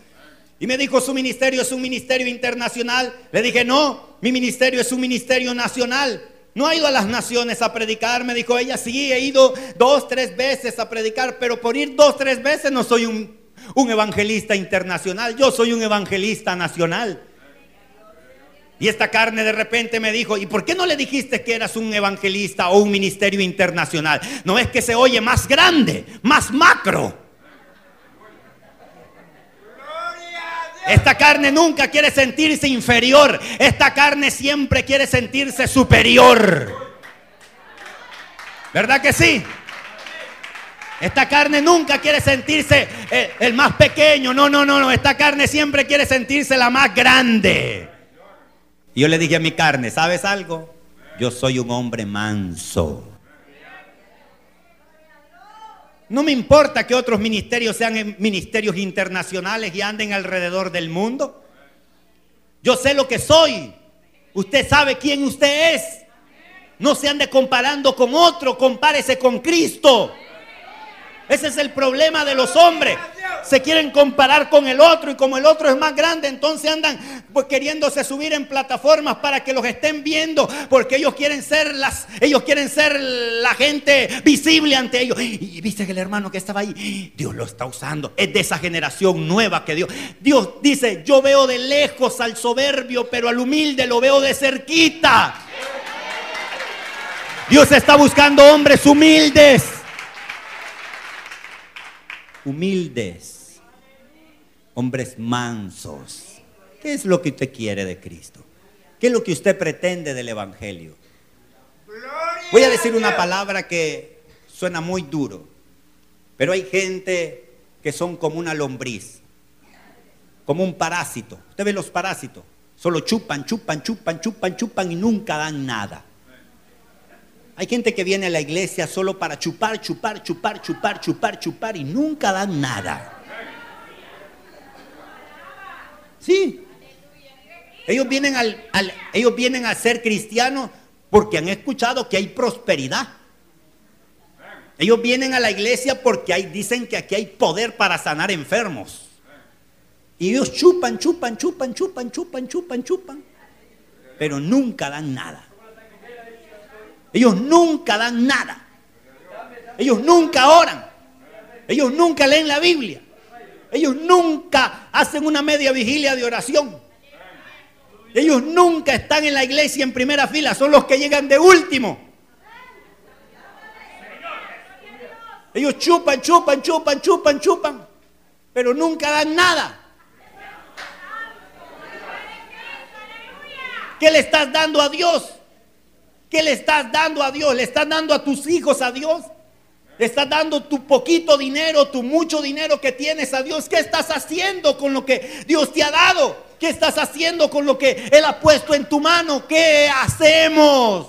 Y me dijo su ministerio es un ministerio internacional. Le dije, no, mi ministerio es un ministerio nacional. No ha ido a las naciones a predicar, me dijo ella, sí, he ido dos, tres veces a predicar, pero por ir dos, tres veces no soy un, un evangelista internacional, yo soy un evangelista nacional. Y esta carne de repente me dijo, ¿y por qué no le dijiste que eras un evangelista o un ministerio internacional? No es que se oye más grande, más macro. Esta carne nunca quiere sentirse inferior. Esta carne siempre quiere sentirse superior. ¿Verdad que sí? Esta carne nunca quiere sentirse el, el, más pequeño. No, no, no, no. Esta carne siempre quiere sentirse la más grande. Y yo le dije a mi carne, ¿sabes algo? Yo soy un hombre manso. No me importa que otros ministerios sean ministerios internacionales y anden alrededor del mundo. Yo sé lo que soy. Usted sabe quién usted es. No se ande comparando con otro, compárese con Cristo. Ese es el problema de los hombres. Se quieren comparar con el otro y como el otro es más grande, entonces andan pues, queriéndose subir en plataformas para que los estén viendo, porque ellos quieren ser las, ellos quieren ser la gente visible ante ellos. Y, y viste que el hermano que estaba ahí, Dios lo está usando. Es de esa generación nueva que Dios. Dios dice, yo veo de lejos al soberbio, pero al humilde lo veo de cerquita. Dios está buscando hombres humildes humildes, hombres mansos. ¿Qué es lo que usted quiere de Cristo? ¿Qué es lo que usted pretende del Evangelio? Voy a decir una palabra que suena muy duro, pero hay gente que son como una lombriz, como un parásito. Usted ve los parásitos, solo chupan, chupan, chupan, chupan, chupan y nunca dan nada. Hay gente que viene a la iglesia solo para chupar, chupar, chupar, chupar, chupar, chupar y nunca dan nada. Sí. Ellos vienen, al, ellos vienen a ser cristianos porque han escuchado que hay prosperidad. Ellos vienen a la iglesia porque hay, dicen que aquí hay poder para sanar enfermos. Y ellos chupan, chupan, chupan, chupan, chupan, chupan, chupan. Pero nunca dan nada. Ellos nunca dan nada. Ellos nunca oran. Ellos nunca leen la Biblia. Ellos nunca hacen una media vigilia de oración. Ellos nunca están en la iglesia en primera fila. Son los que llegan de último. Ellos chupan, chupan, chupan, chupan, chupan. Pero nunca dan nada. ¿Qué le estás dando a Dios? ¿Qué le estás dando a Dios? ¿Le estás dando a tus hijos a Dios? ¿Le estás dando tu poquito dinero, tu mucho dinero que tienes a Dios? ¿Qué estás haciendo con lo que Dios te ha dado? ¿Qué estás haciendo con lo que Él ha puesto en tu mano? ¿Qué hacemos?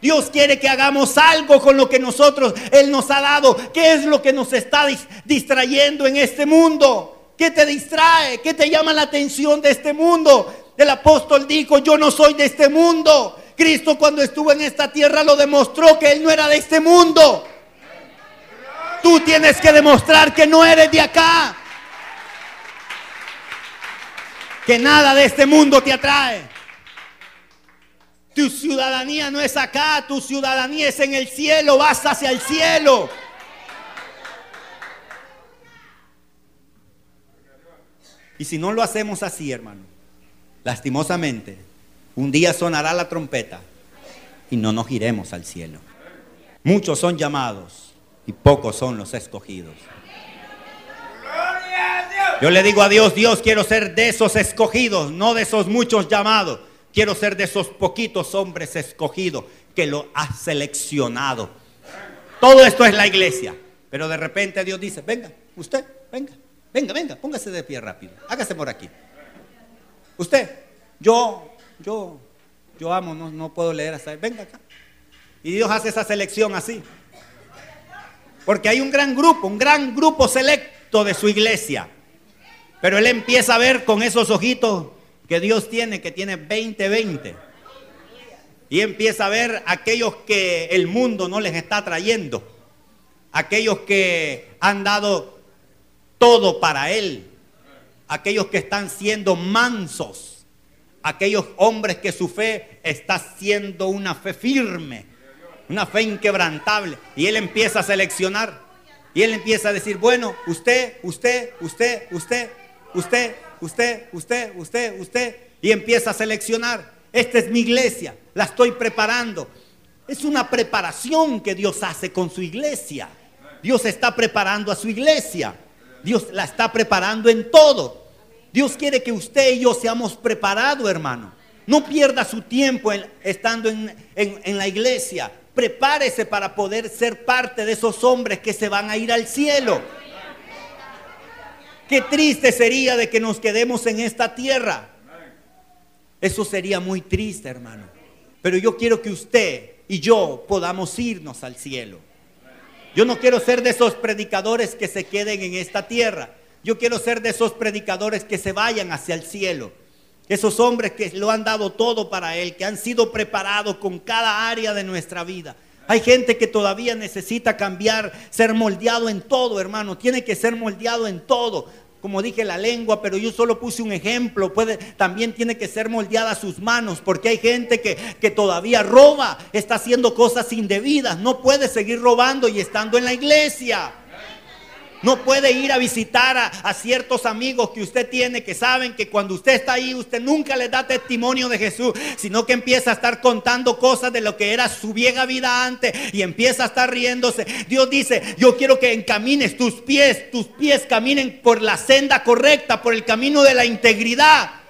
Dios quiere que hagamos algo con lo que nosotros, Él nos ha dado. ¿Qué es lo que nos está distrayendo en este mundo? ¿Qué te distrae? ¿Qué te llama la atención de este mundo? El apóstol dijo, yo no soy de este mundo. Cristo cuando estuvo en esta tierra lo demostró que Él no era de este mundo. Tú tienes que demostrar que no eres de acá. Que nada de este mundo te atrae. Tu ciudadanía no es acá, tu ciudadanía es en el cielo, vas hacia el cielo. Y si no lo hacemos así, hermano, lastimosamente, un día sonará la trompeta y no nos iremos al cielo. Muchos son llamados y pocos son los escogidos. Yo le digo a Dios, Dios, quiero ser de esos escogidos, no de esos muchos llamados. Quiero ser de esos poquitos hombres escogidos que lo has seleccionado. Todo esto es la iglesia. Pero de repente Dios dice, venga, usted, venga, venga, venga, póngase de pie rápido. Hágase por aquí. Usted, yo, yo, yo amo, no, no puedo leer hasta. Venga acá. Y Dios hace esa selección así. Porque hay un gran grupo, un gran grupo selecto de su iglesia. Pero Él empieza a ver con esos ojitos que Dios tiene, que tiene 20-20. Y empieza a ver aquellos que el mundo no les está trayendo. Aquellos que han dado todo para Él. Aquellos que están siendo mansos. Aquellos hombres que su fe está siendo una fe firme una fe inquebrantable. Y él empieza a seleccionar. Y él empieza a decir, bueno, usted, usted, usted, usted, usted, usted, usted, usted, usted. Y empieza a seleccionar. Esta es mi iglesia, la estoy preparando. Es una preparación que Dios hace con su iglesia. Dios está preparando a su iglesia. Dios la está preparando en todo. Dios quiere que usted y yo seamos preparados, hermano. No pierda su tiempo estando en, en la iglesia prepárese para poder ser parte de esos hombres que se van a ir al cielo. Qué triste sería de que nos quedemos en esta tierra. Eso sería muy triste, hermano. Pero yo quiero que usted y yo podamos irnos al cielo. Yo no quiero ser de esos predicadores que se queden en esta tierra. Yo quiero ser de esos predicadores que se vayan hacia el cielo. Esos hombres que lo han dado todo para Él, que han sido preparados con cada área de nuestra vida. Hay gente que todavía necesita cambiar, ser moldeado en todo, hermano. Tiene que ser moldeado en todo. Como dije, la lengua, pero yo solo puse un ejemplo. Puede, también tiene que ser moldeada sus manos, porque hay gente que, que todavía roba, está haciendo cosas indebidas. No puede seguir robando y estando en la iglesia. No puede ir a visitar a, ciertos amigos que usted tiene que saben que cuando usted está ahí, usted nunca les da testimonio de Jesús, sino que empieza a estar contando cosas de lo que era su vieja vida antes y empieza a estar riéndose. Dios dice, yo quiero que encamines tus pies, tus pies caminen por la senda correcta, por el camino de la integridad.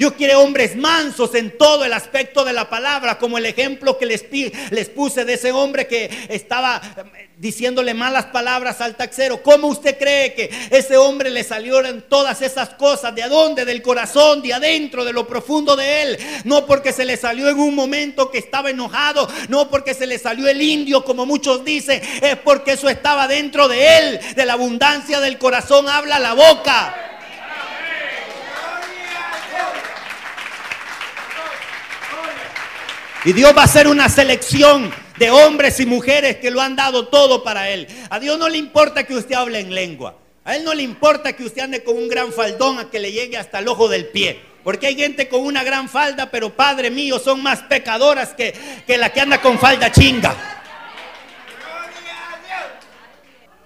Dios quiere hombres mansos en todo el aspecto de la palabra, como el ejemplo que les, les puse de ese hombre que estaba eh, diciéndole malas palabras al taxero. ¿Cómo usted cree que ese hombre le salieron todas esas cosas? ¿De dónde? Del corazón, de adentro, de lo profundo de él. No porque se le salió en un momento que estaba enojado, no porque se le salió el indio, como muchos dicen, es porque eso estaba dentro de él. De la abundancia del corazón habla la boca. Y Dios va a hacer una selección de hombres y mujeres que lo han dado todo para Él. A Dios no le importa que usted hable en lengua. A Él no le importa que usted ande con un gran faldón a que le llegue hasta el ojo del pie. Porque hay gente con una gran falda, pero Padre mío, son más pecadoras que, que la que anda con falda chinga.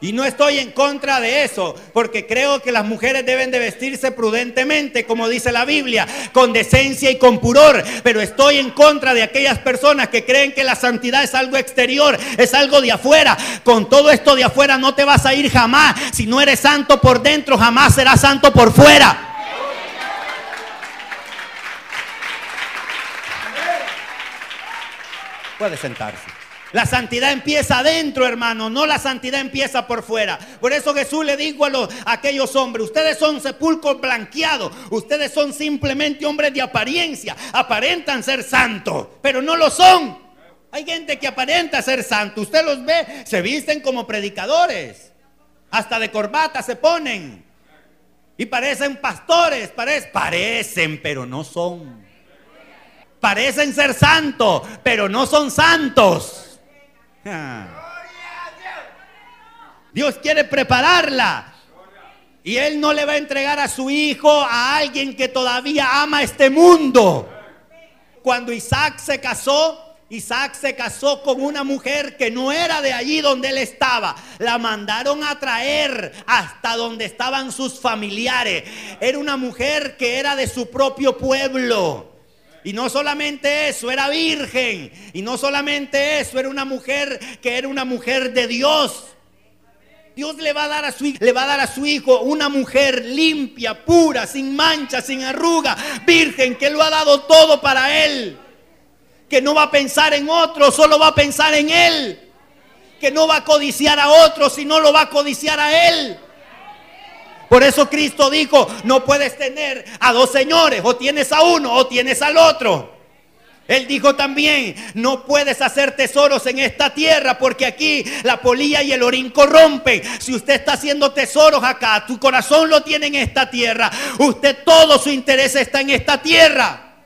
Y no estoy en contra de eso, porque creo que las mujeres deben de vestirse prudentemente, como dice la Biblia, con decencia y con pudor. Pero estoy en contra de aquellas personas que creen que la santidad es algo exterior, es algo de afuera. Con todo esto de afuera no te vas a ir jamás. Si no eres santo por dentro, jamás serás santo por fuera. Puede sentarse. La santidad empieza adentro, hermano, no la santidad empieza por fuera. Por eso Jesús le dijo a, los, aquellos hombres, ustedes son sepulcros blanqueados, ustedes son simplemente hombres de apariencia, aparentan ser santos, pero no lo son. Hay gente que aparenta ser santo, usted los ve, se visten como predicadores, hasta de corbata se ponen. Y parecen pastores, parecen, parecen, pero no son. Parecen ser santos, pero no son santos. Dios quiere prepararla. Y Él no le va a entregar a su hijo a alguien que todavía ama este mundo. Cuando Isaac se casó, Isaac se casó con una mujer que no era de allí donde él estaba. La mandaron a traer hasta donde estaban sus familiares. Era una mujer que era de su propio pueblo. Y no solamente eso, era virgen. Y no solamente eso, era una mujer que era una mujer de Dios. Dios le va a dar a su le va a dar a su hijo una mujer limpia, pura, sin mancha, sin arruga, virgen que lo ha dado todo para él. Que no va a pensar en otro, solo va a pensar en él. que no va a codiciar a otro, sino lo va a codiciar a él. Por eso Cristo dijo, no puedes tener a dos señores, o tienes a uno o tienes al otro. Él dijo también, no puedes hacer tesoros en esta tierra porque aquí la polilla y el orín corrompen. Si usted está haciendo tesoros acá, tu corazón lo tiene en esta tierra. Usted todo su interés está en esta tierra.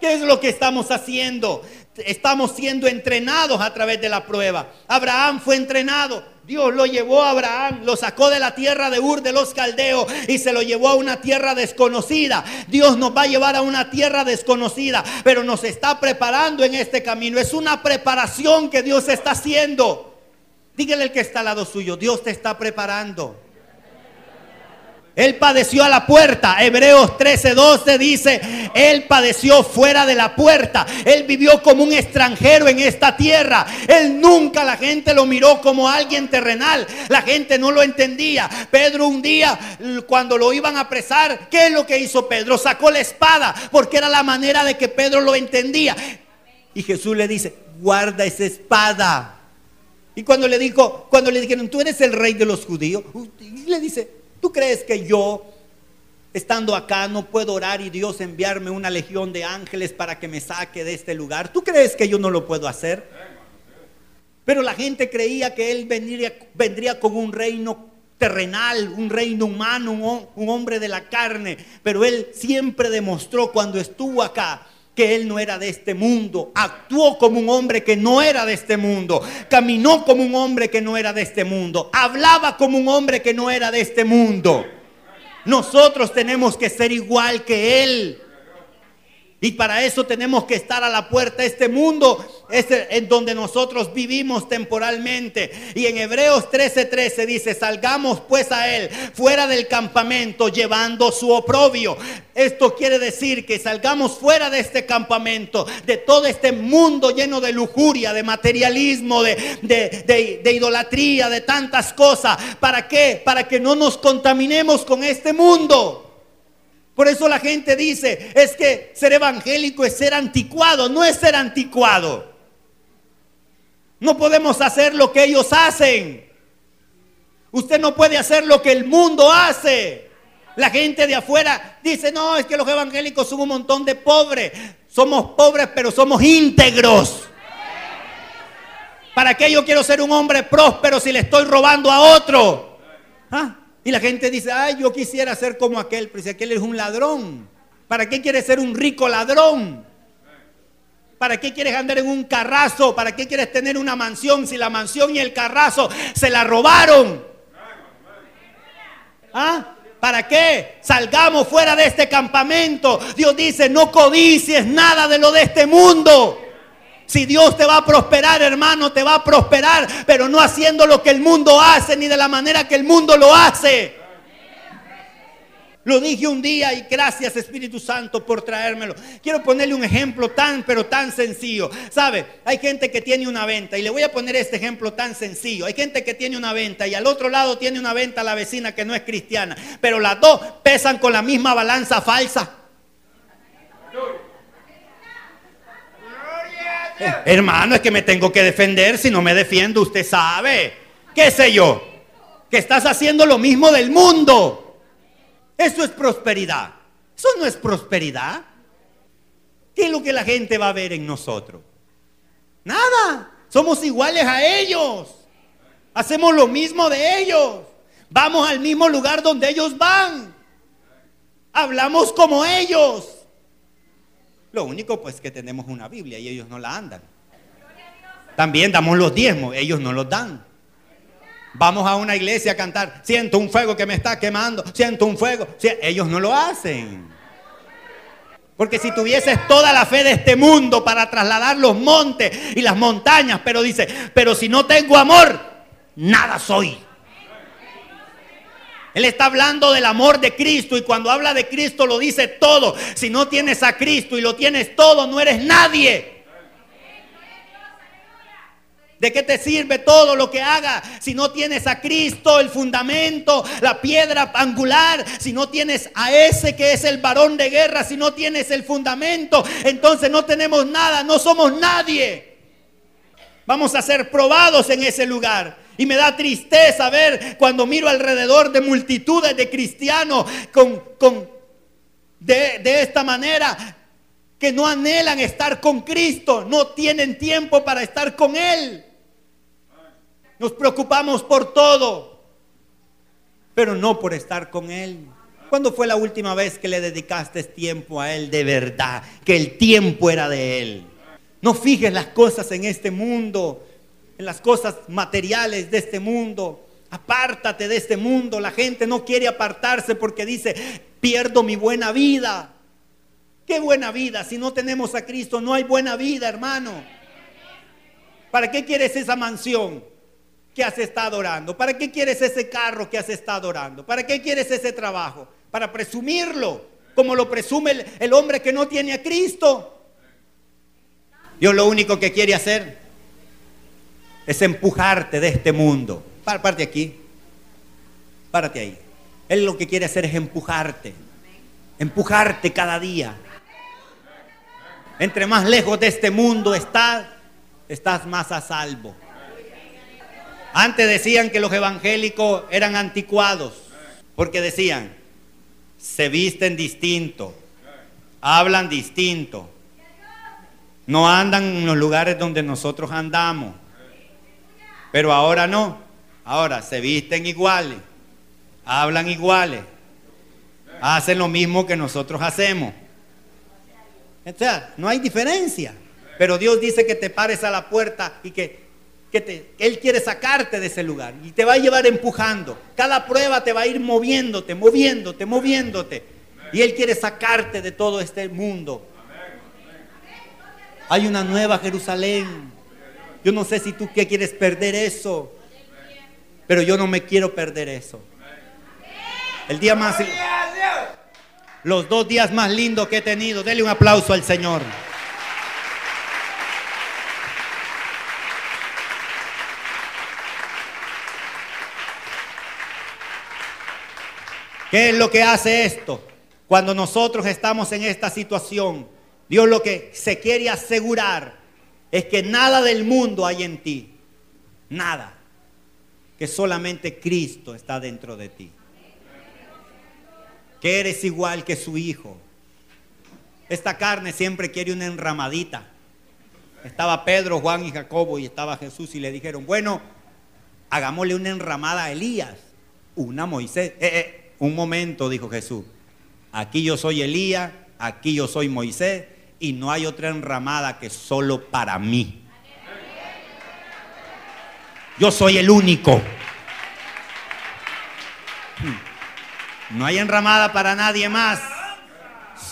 ¿Qué es lo que estamos haciendo? Estamos siendo entrenados a través de la prueba. Abraham fue entrenado. Dios lo llevó a Abraham, lo sacó de la tierra de Ur de los Caldeos y se lo llevó a una tierra desconocida. Dios nos va a llevar a una tierra desconocida, pero nos está preparando en este camino. Es una preparación que Dios está haciendo. Dígale el que está al lado suyo, Dios te está preparando. Él padeció a la puerta. Hebreos 13:12 dice, Él padeció fuera de la puerta. Él vivió como un extranjero en esta tierra. Él nunca la gente lo miró como alguien terrenal. La gente no lo entendía. Pedro un día, cuando lo iban a apresar, ¿qué es lo que hizo Pedro? Sacó la espada porque era la manera de que Pedro lo entendía. Y Jesús le dice, guarda esa espada. Y cuando le dijo, cuando le dijeron, tú eres el rey de los judíos, le dice, ¿Tú crees que yo, estando acá, no puedo orar y Dios enviarme una legión de ángeles para que me saque de este lugar? ¿Tú crees que yo no lo puedo hacer? Pero la gente creía que Él vendría, vendría con un reino terrenal, un reino humano, un, un hombre de la carne. Pero Él siempre demostró cuando estuvo acá que él no era de este mundo, actuó como un hombre que no era de este mundo, caminó como un hombre que no era de este mundo, hablaba como un hombre que no era de este mundo. Nosotros tenemos que ser igual que él. Y para eso tenemos que estar a la puerta. de Este mundo es en donde nosotros vivimos temporalmente. Y en Hebreos 13:13 dice, salgamos pues a él fuera del campamento llevando su oprobio. Esto quiere decir que salgamos fuera de este campamento, de todo este mundo lleno de lujuria, de materialismo, de, de, de idolatría, de tantas cosas. ¿Para qué? Para que no nos contaminemos con este mundo. Por eso la gente dice, es que ser evangélico es ser anticuado, no es ser anticuado. No podemos hacer lo que ellos hacen. Usted no puede hacer lo que el mundo hace. La gente de afuera dice, no, es que los evangélicos son un montón de pobres. Somos pobres, pero somos íntegros. ¿Para qué yo quiero ser un hombre próspero si le estoy robando a otro? ¿Ah? Y la gente dice, ay, yo quisiera ser como aquel, pero si aquel es un ladrón. ¿Para qué quieres ser un rico ladrón? ¿Para qué quieres andar en un carrazo? ¿Para qué quieres tener una mansión si la mansión y el carrazo se la robaron? ¿Ah? ¿Para qué? Salgamos fuera de este campamento. Dios dice, no codicies nada de lo de este mundo. Si Dios te va a prosperar, hermano, te va a prosperar, pero no haciendo lo que el mundo hace ni de la manera que el mundo lo hace. Lo dije un día y gracias Espíritu Santo por traérmelo. Quiero ponerle un ejemplo tan, pero tan sencillo. ¿Sabe? Hay gente que tiene una venta y le voy a poner este ejemplo tan sencillo. Hay gente que tiene una venta y al otro lado tiene una venta la vecina que no es cristiana. Pero las dos pesan con la misma balanza falsa. Hermano, es que me tengo que defender. Si no me defiendo, usted sabe. ¿Qué sé yo? Que estás haciendo lo mismo del mundo. Eso es prosperidad. Eso no es prosperidad. ¿Qué es lo que la gente va a ver en nosotros? Nada. Somos iguales a ellos. Hacemos lo mismo de ellos. Vamos al mismo lugar donde ellos van. Hablamos como ellos. Lo único pues que tenemos una Biblia y ellos no la andan. También damos los diezmos, ellos no los dan. Vamos a una iglesia a cantar, siento un fuego que me está quemando, siento un fuego. Ellos no lo hacen. Porque si tuvieses toda la fe de este mundo para trasladar los montes y las montañas, pero dice, pero si no tengo amor, nada soy. Él está hablando del amor de Cristo y cuando habla de Cristo lo dice todo. Si no tienes a Cristo y lo tienes todo, no eres nadie. ¿De qué te sirve todo lo que haga si no tienes a Cristo, el fundamento, la piedra angular? Si no tienes a ese que es el varón de guerra, si no tienes el fundamento, entonces no tenemos nada, no somos nadie. Vamos a ser probados en ese lugar. Y me da tristeza ver cuando miro alrededor de multitudes de cristianos con, con de, de esta manera que no anhelan estar con Cristo, no tienen tiempo para estar con Él. Nos preocupamos por todo, pero no por estar con Él. ¿Cuándo fue la última vez que le dedicaste tiempo a Él de verdad? Que el tiempo era de Él. No fijes las cosas en este mundo, en las cosas materiales de este mundo. Apártate de este mundo. La gente no quiere apartarse porque dice, pierdo mi buena vida. ¿Qué buena vida? Si no tenemos a Cristo, no hay buena vida, hermano. ¿Para qué quieres esa mansión que has estado orando? ¿Para qué quieres ese carro que has estado orando? ¿Para qué quieres ese trabajo? Para presumirlo, como lo presume el, el hombre que no tiene a Cristo. Dios lo único que quiere hacer es empujarte de este mundo. Párate aquí. Párate ahí. Él lo que quiere hacer es empujarte. Empujarte cada día. Entre más lejos de este mundo estás, estás más a salvo. Antes decían que los evangélicos eran anticuados, porque decían, se visten distinto, hablan distinto, no andan en los lugares donde nosotros andamos. Pero ahora no. Ahora se visten iguales, hablan iguales, hacen lo mismo que nosotros hacemos. O sea, no hay diferencia. Pero Dios dice que te pares a la puerta y que, que te, Él quiere sacarte de ese lugar y te va a llevar empujando. Cada prueba te va a ir moviéndote, moviéndote, moviéndote. Y Él quiere sacarte de todo este mundo hay una nueva Jerusalén. Yo no sé si tú qué quieres perder eso, pero yo no me quiero perder eso. El día más, los dos días más lindos que he tenido. Dele un aplauso al Señor. ¿Qué es lo que hace esto? Cuando nosotros estamos en esta situación, Dios lo que se quiere asegurar es que nada del mundo hay en ti. Nada. Que solamente Cristo está dentro de ti. Que eres igual que su Hijo. Esta carne siempre quiere una enramadita. Estaba Pedro, Juan y Jacobo y estaba Jesús y le dijeron, bueno, hagámosle una enramada a Elías, una Moisés. Eh, eh, un momento, dijo Jesús. Aquí yo soy Elías, aquí yo soy Moisés y no hay otra enramada que solo para mí. Yo soy el único. Hmm. No hay enramada para nadie más.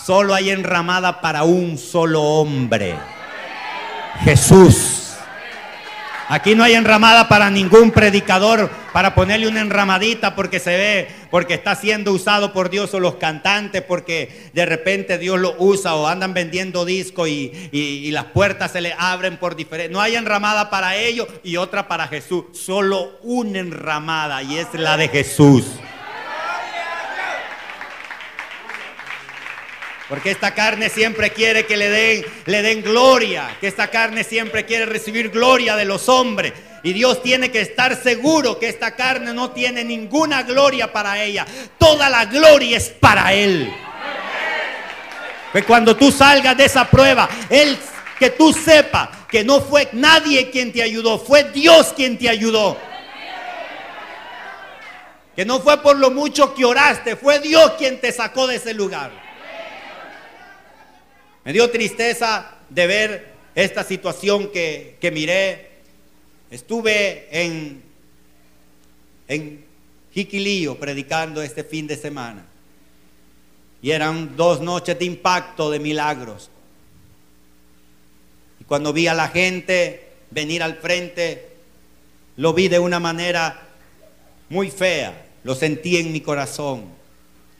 Solo hay enramada para un solo hombre. Jesús. Aquí no hay enramada para ningún predicador para ponerle una enramadita porque se ve, porque está siendo usado por Dios o los cantantes, porque de repente Dios lo usa o andan vendiendo discos y, las puertas se le abren por diferentes. No hay enramada para ellos y otra para Jesús. Solo una enramada y es la de Jesús. Porque esta carne siempre quiere que le den, le den gloria. Que esta carne siempre quiere recibir gloria de los hombres. Y Dios tiene que estar seguro que esta carne no tiene ninguna gloria para ella. Toda la gloria es para Él. Que cuando tú salgas de esa prueba, Él, que tú sepas que no fue nadie quien te ayudó, fue Dios quien te ayudó. Que no fue por lo mucho que oraste, fue Dios quien te sacó de ese lugar. Me dio tristeza de ver esta situación que, miré. Estuve en, en Jiquilío predicando este fin de semana. Y eran dos noches de impacto, de milagros. Y cuando vi a la gente venir al frente, lo vi de una manera muy fea. Lo sentí en mi corazón.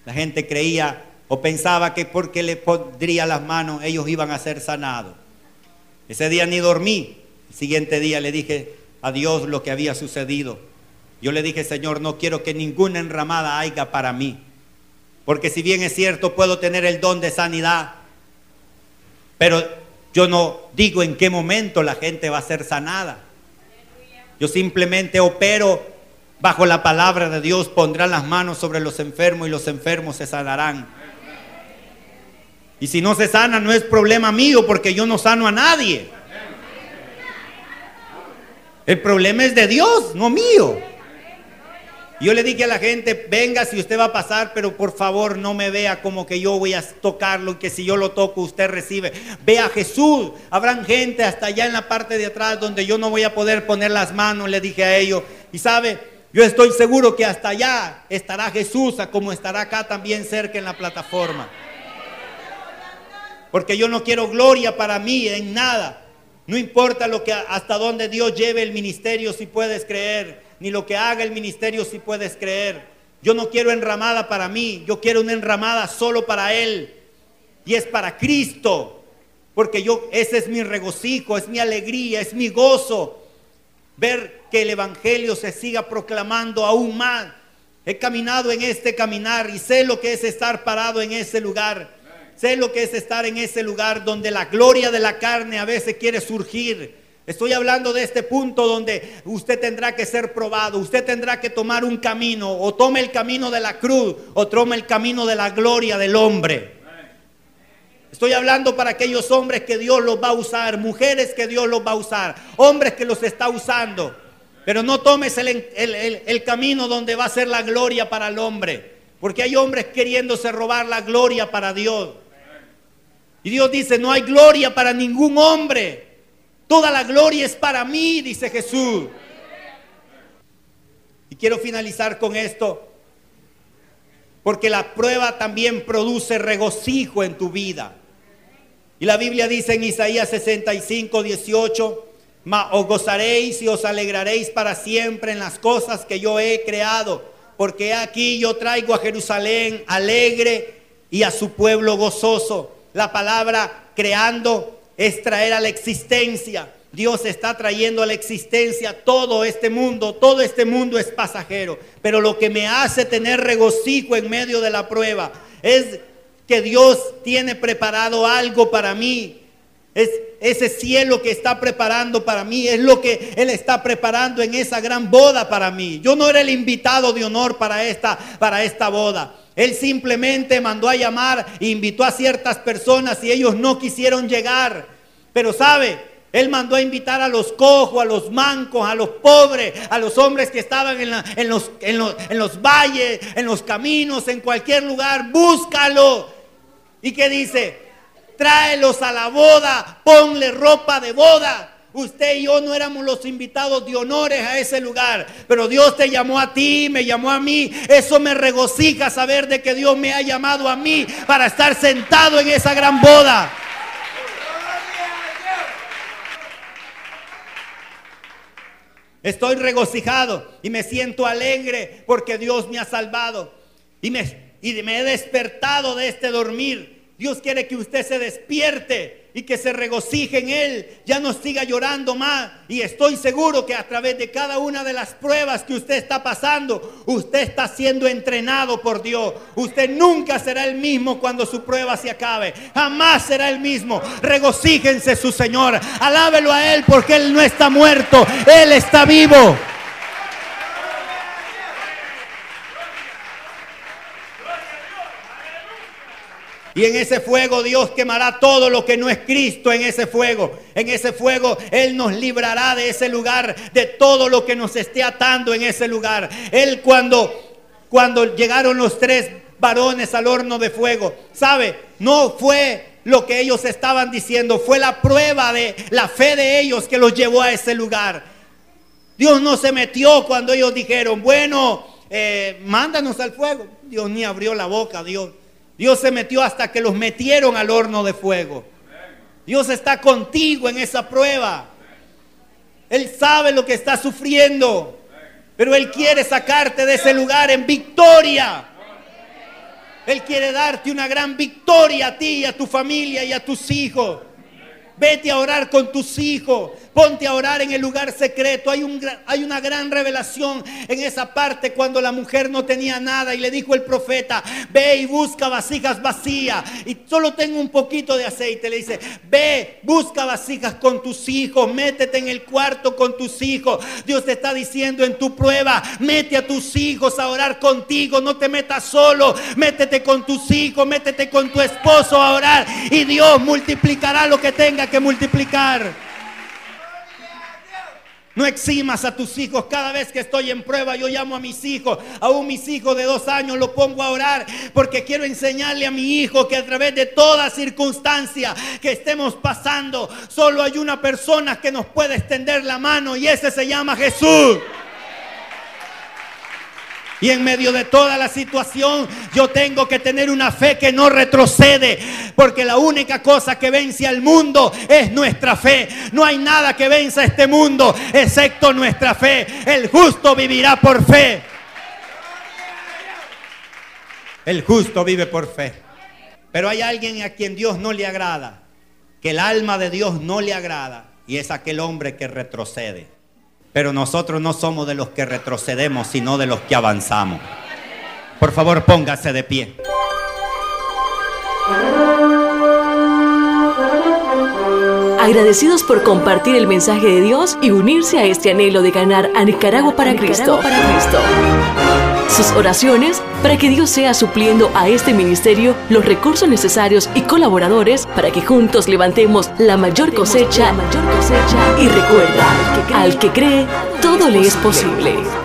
La gente creía o pensaba que porque le pondría las manos ellos iban a ser sanados. Ese día ni dormí. El siguiente día le dije a Dios lo que había sucedido. Yo le dije, Señor, no quiero que ninguna enramada haya para mí. Porque si bien es cierto, puedo tener el don de sanidad, pero Yo no digo en qué momento la gente va a ser sanada. Yo simplemente opero bajo la palabra de Dios, pondrán las manos sobre los enfermos y los enfermos se sanarán. Y si no se sana, no es problema mío porque yo no sano a nadie. El problema es de Dios, no mío. Yo le dije a la gente, venga si usted va a pasar, pero por favor no me vea como que yo voy a tocarlo y que si yo lo toco usted recibe. Vea a Jesús. Habrán gente hasta allá en la parte de atrás donde yo no voy a poder poner las manos, le dije a ellos. Y sabe, yo estoy seguro que hasta allá estará Jesús, como estará acá también cerca en la plataforma. Porque yo no quiero gloria para mí en nada. No importa lo que hasta dónde Dios lleve el ministerio si puedes creer ni lo que haga el ministerio si puedes creer. Yo no quiero enramada para mí, yo quiero una enramada solo para Él. Y es para Cristo, porque yo ese es mi regocijo, es mi alegría, es mi gozo ver que el evangelio se siga proclamando aún más. He caminado en este caminar y sé lo que es estar parado en ese lugar. Sé lo que es estar en ese lugar donde la gloria de la carne a veces quiere surgir Estoy hablando de este punto donde usted tendrá que ser probado, usted tendrá que tomar un camino, o tome el camino de la cruz, o tome el camino de la gloria del hombre. Estoy hablando para aquellos hombres que Dios los va a usar, mujeres que Dios los va a usar, hombres que los está usando. Pero no tomes el, el camino donde va a ser la gloria para el hombre, porque hay hombres queriéndose robar la gloria para Dios. Y Dios dice, no hay gloria para ningún hombre. Toda la gloria es para mí, dice Jesús. Y quiero finalizar con esto, porque la prueba también produce regocijo en tu vida. Y la Biblia dice en Isaías 65, 18, os gozaréis y os alegraréis para siempre en las cosas que yo he creado, porque aquí yo traigo a Jerusalén alegre y a su pueblo gozoso. La palabra creando es traer a la existencia. Dios está trayendo a la existencia todo este mundo. Todo este mundo es pasajero. Pero lo que me hace tener regocijo en medio de la prueba es que Dios tiene preparado algo para mí. Es ese cielo que está preparando para mí. Es lo que Él está preparando en esa gran boda para mí. Yo no era el invitado de honor para esta, para esta boda. Él simplemente mandó a llamar e invitó a ciertas personas y ellos no quisieron llegar. Pero sabe, Él mandó a invitar a los cojos, a los mancos, a los pobres, a los hombres que estaban en, los, en, los, en los valles, en los caminos, en cualquier lugar. Búscalo. ¿Y qué dice? Tráelos a la boda, ponle ropa de boda. Usted y yo no éramos los invitados de honores a ese lugar, pero Dios te llamó a ti, me llamó a mí. Eso me regocija saber de que Dios me ha llamado a mí para estar sentado en esa gran boda. Estoy regocijado y me siento alegre porque Dios me ha salvado y me, y me he despertado de este dormir. Dios quiere que usted se despierte y que se regocije en Él, ya no siga llorando más. Y estoy seguro que a través de cada una de las pruebas que usted está pasando, usted está siendo entrenado por Dios. Usted nunca será el mismo cuando su prueba se acabe. Jamás será el mismo. Regocíjense su Señor. Alábelo a Él porque Él no está muerto. Él está vivo. Y en ese fuego Dios quemará todo lo que no es Cristo en ese fuego. En ese fuego Él nos librará de ese lugar, de todo lo que nos esté atando en ese lugar. Él cuando, cuando llegaron los tres varones al horno de fuego, ¿sabe? No fue lo que ellos estaban diciendo, fue la prueba de la fe de ellos que los llevó a ese lugar. Dios no se metió cuando ellos dijeron, bueno, eh, mándanos al fuego. Dios ni abrió la boca, Dios. Dios se metió hasta que los metieron al horno de fuego. Dios está contigo en esa prueba. Él sabe lo que está sufriendo, pero Él quiere sacarte de ese lugar en victoria. Él quiere darte una gran victoria a ti, a tu familia y a tus hijos. Vete a orar con tus hijos. Ponte a orar en el lugar secreto. Hay, un, hay una gran revelación en esa parte cuando la mujer no tenía nada y le dijo el profeta, ve y busca vasijas vacías. Y solo tengo un poquito de aceite. Le dice, ve, busca vasijas con tus hijos, métete en el cuarto con tus hijos. Dios te está diciendo en tu prueba, mete a tus hijos a orar contigo, no te metas solo, métete con tus hijos, métete con tu esposo a orar y Dios multiplicará lo que tenga que multiplicar. No eximas a tus hijos. Cada vez que estoy en prueba, yo llamo a mis hijos. Aún mis hijos de dos años lo pongo a orar porque quiero enseñarle a mi hijo que a través de toda circunstancia que estemos pasando, solo hay una persona que nos puede extender la mano y ese se llama Jesús. Y en medio de toda la situación yo tengo que tener una fe que no retrocede. Porque la única cosa que vence al mundo es nuestra fe. No hay nada que venza este mundo excepto nuestra fe. El justo vivirá por fe. El justo vive por fe. Pero hay alguien a quien Dios no le agrada. Que el alma de Dios no le agrada. Y es aquel hombre que retrocede. Pero nosotros no somos de los que retrocedemos, sino de los que avanzamos. Por favor, póngase de pie. Agradecidos por compartir el mensaje de Dios y unirse a este anhelo de ganar a Nicaragua para, Cristo. para Cristo. Sus oraciones para que Dios sea supliendo a este ministerio los recursos necesarios y colaboradores para que juntos levantemos la mayor cosecha, mayor cosecha y recuerda, al que cree, todo le es posible.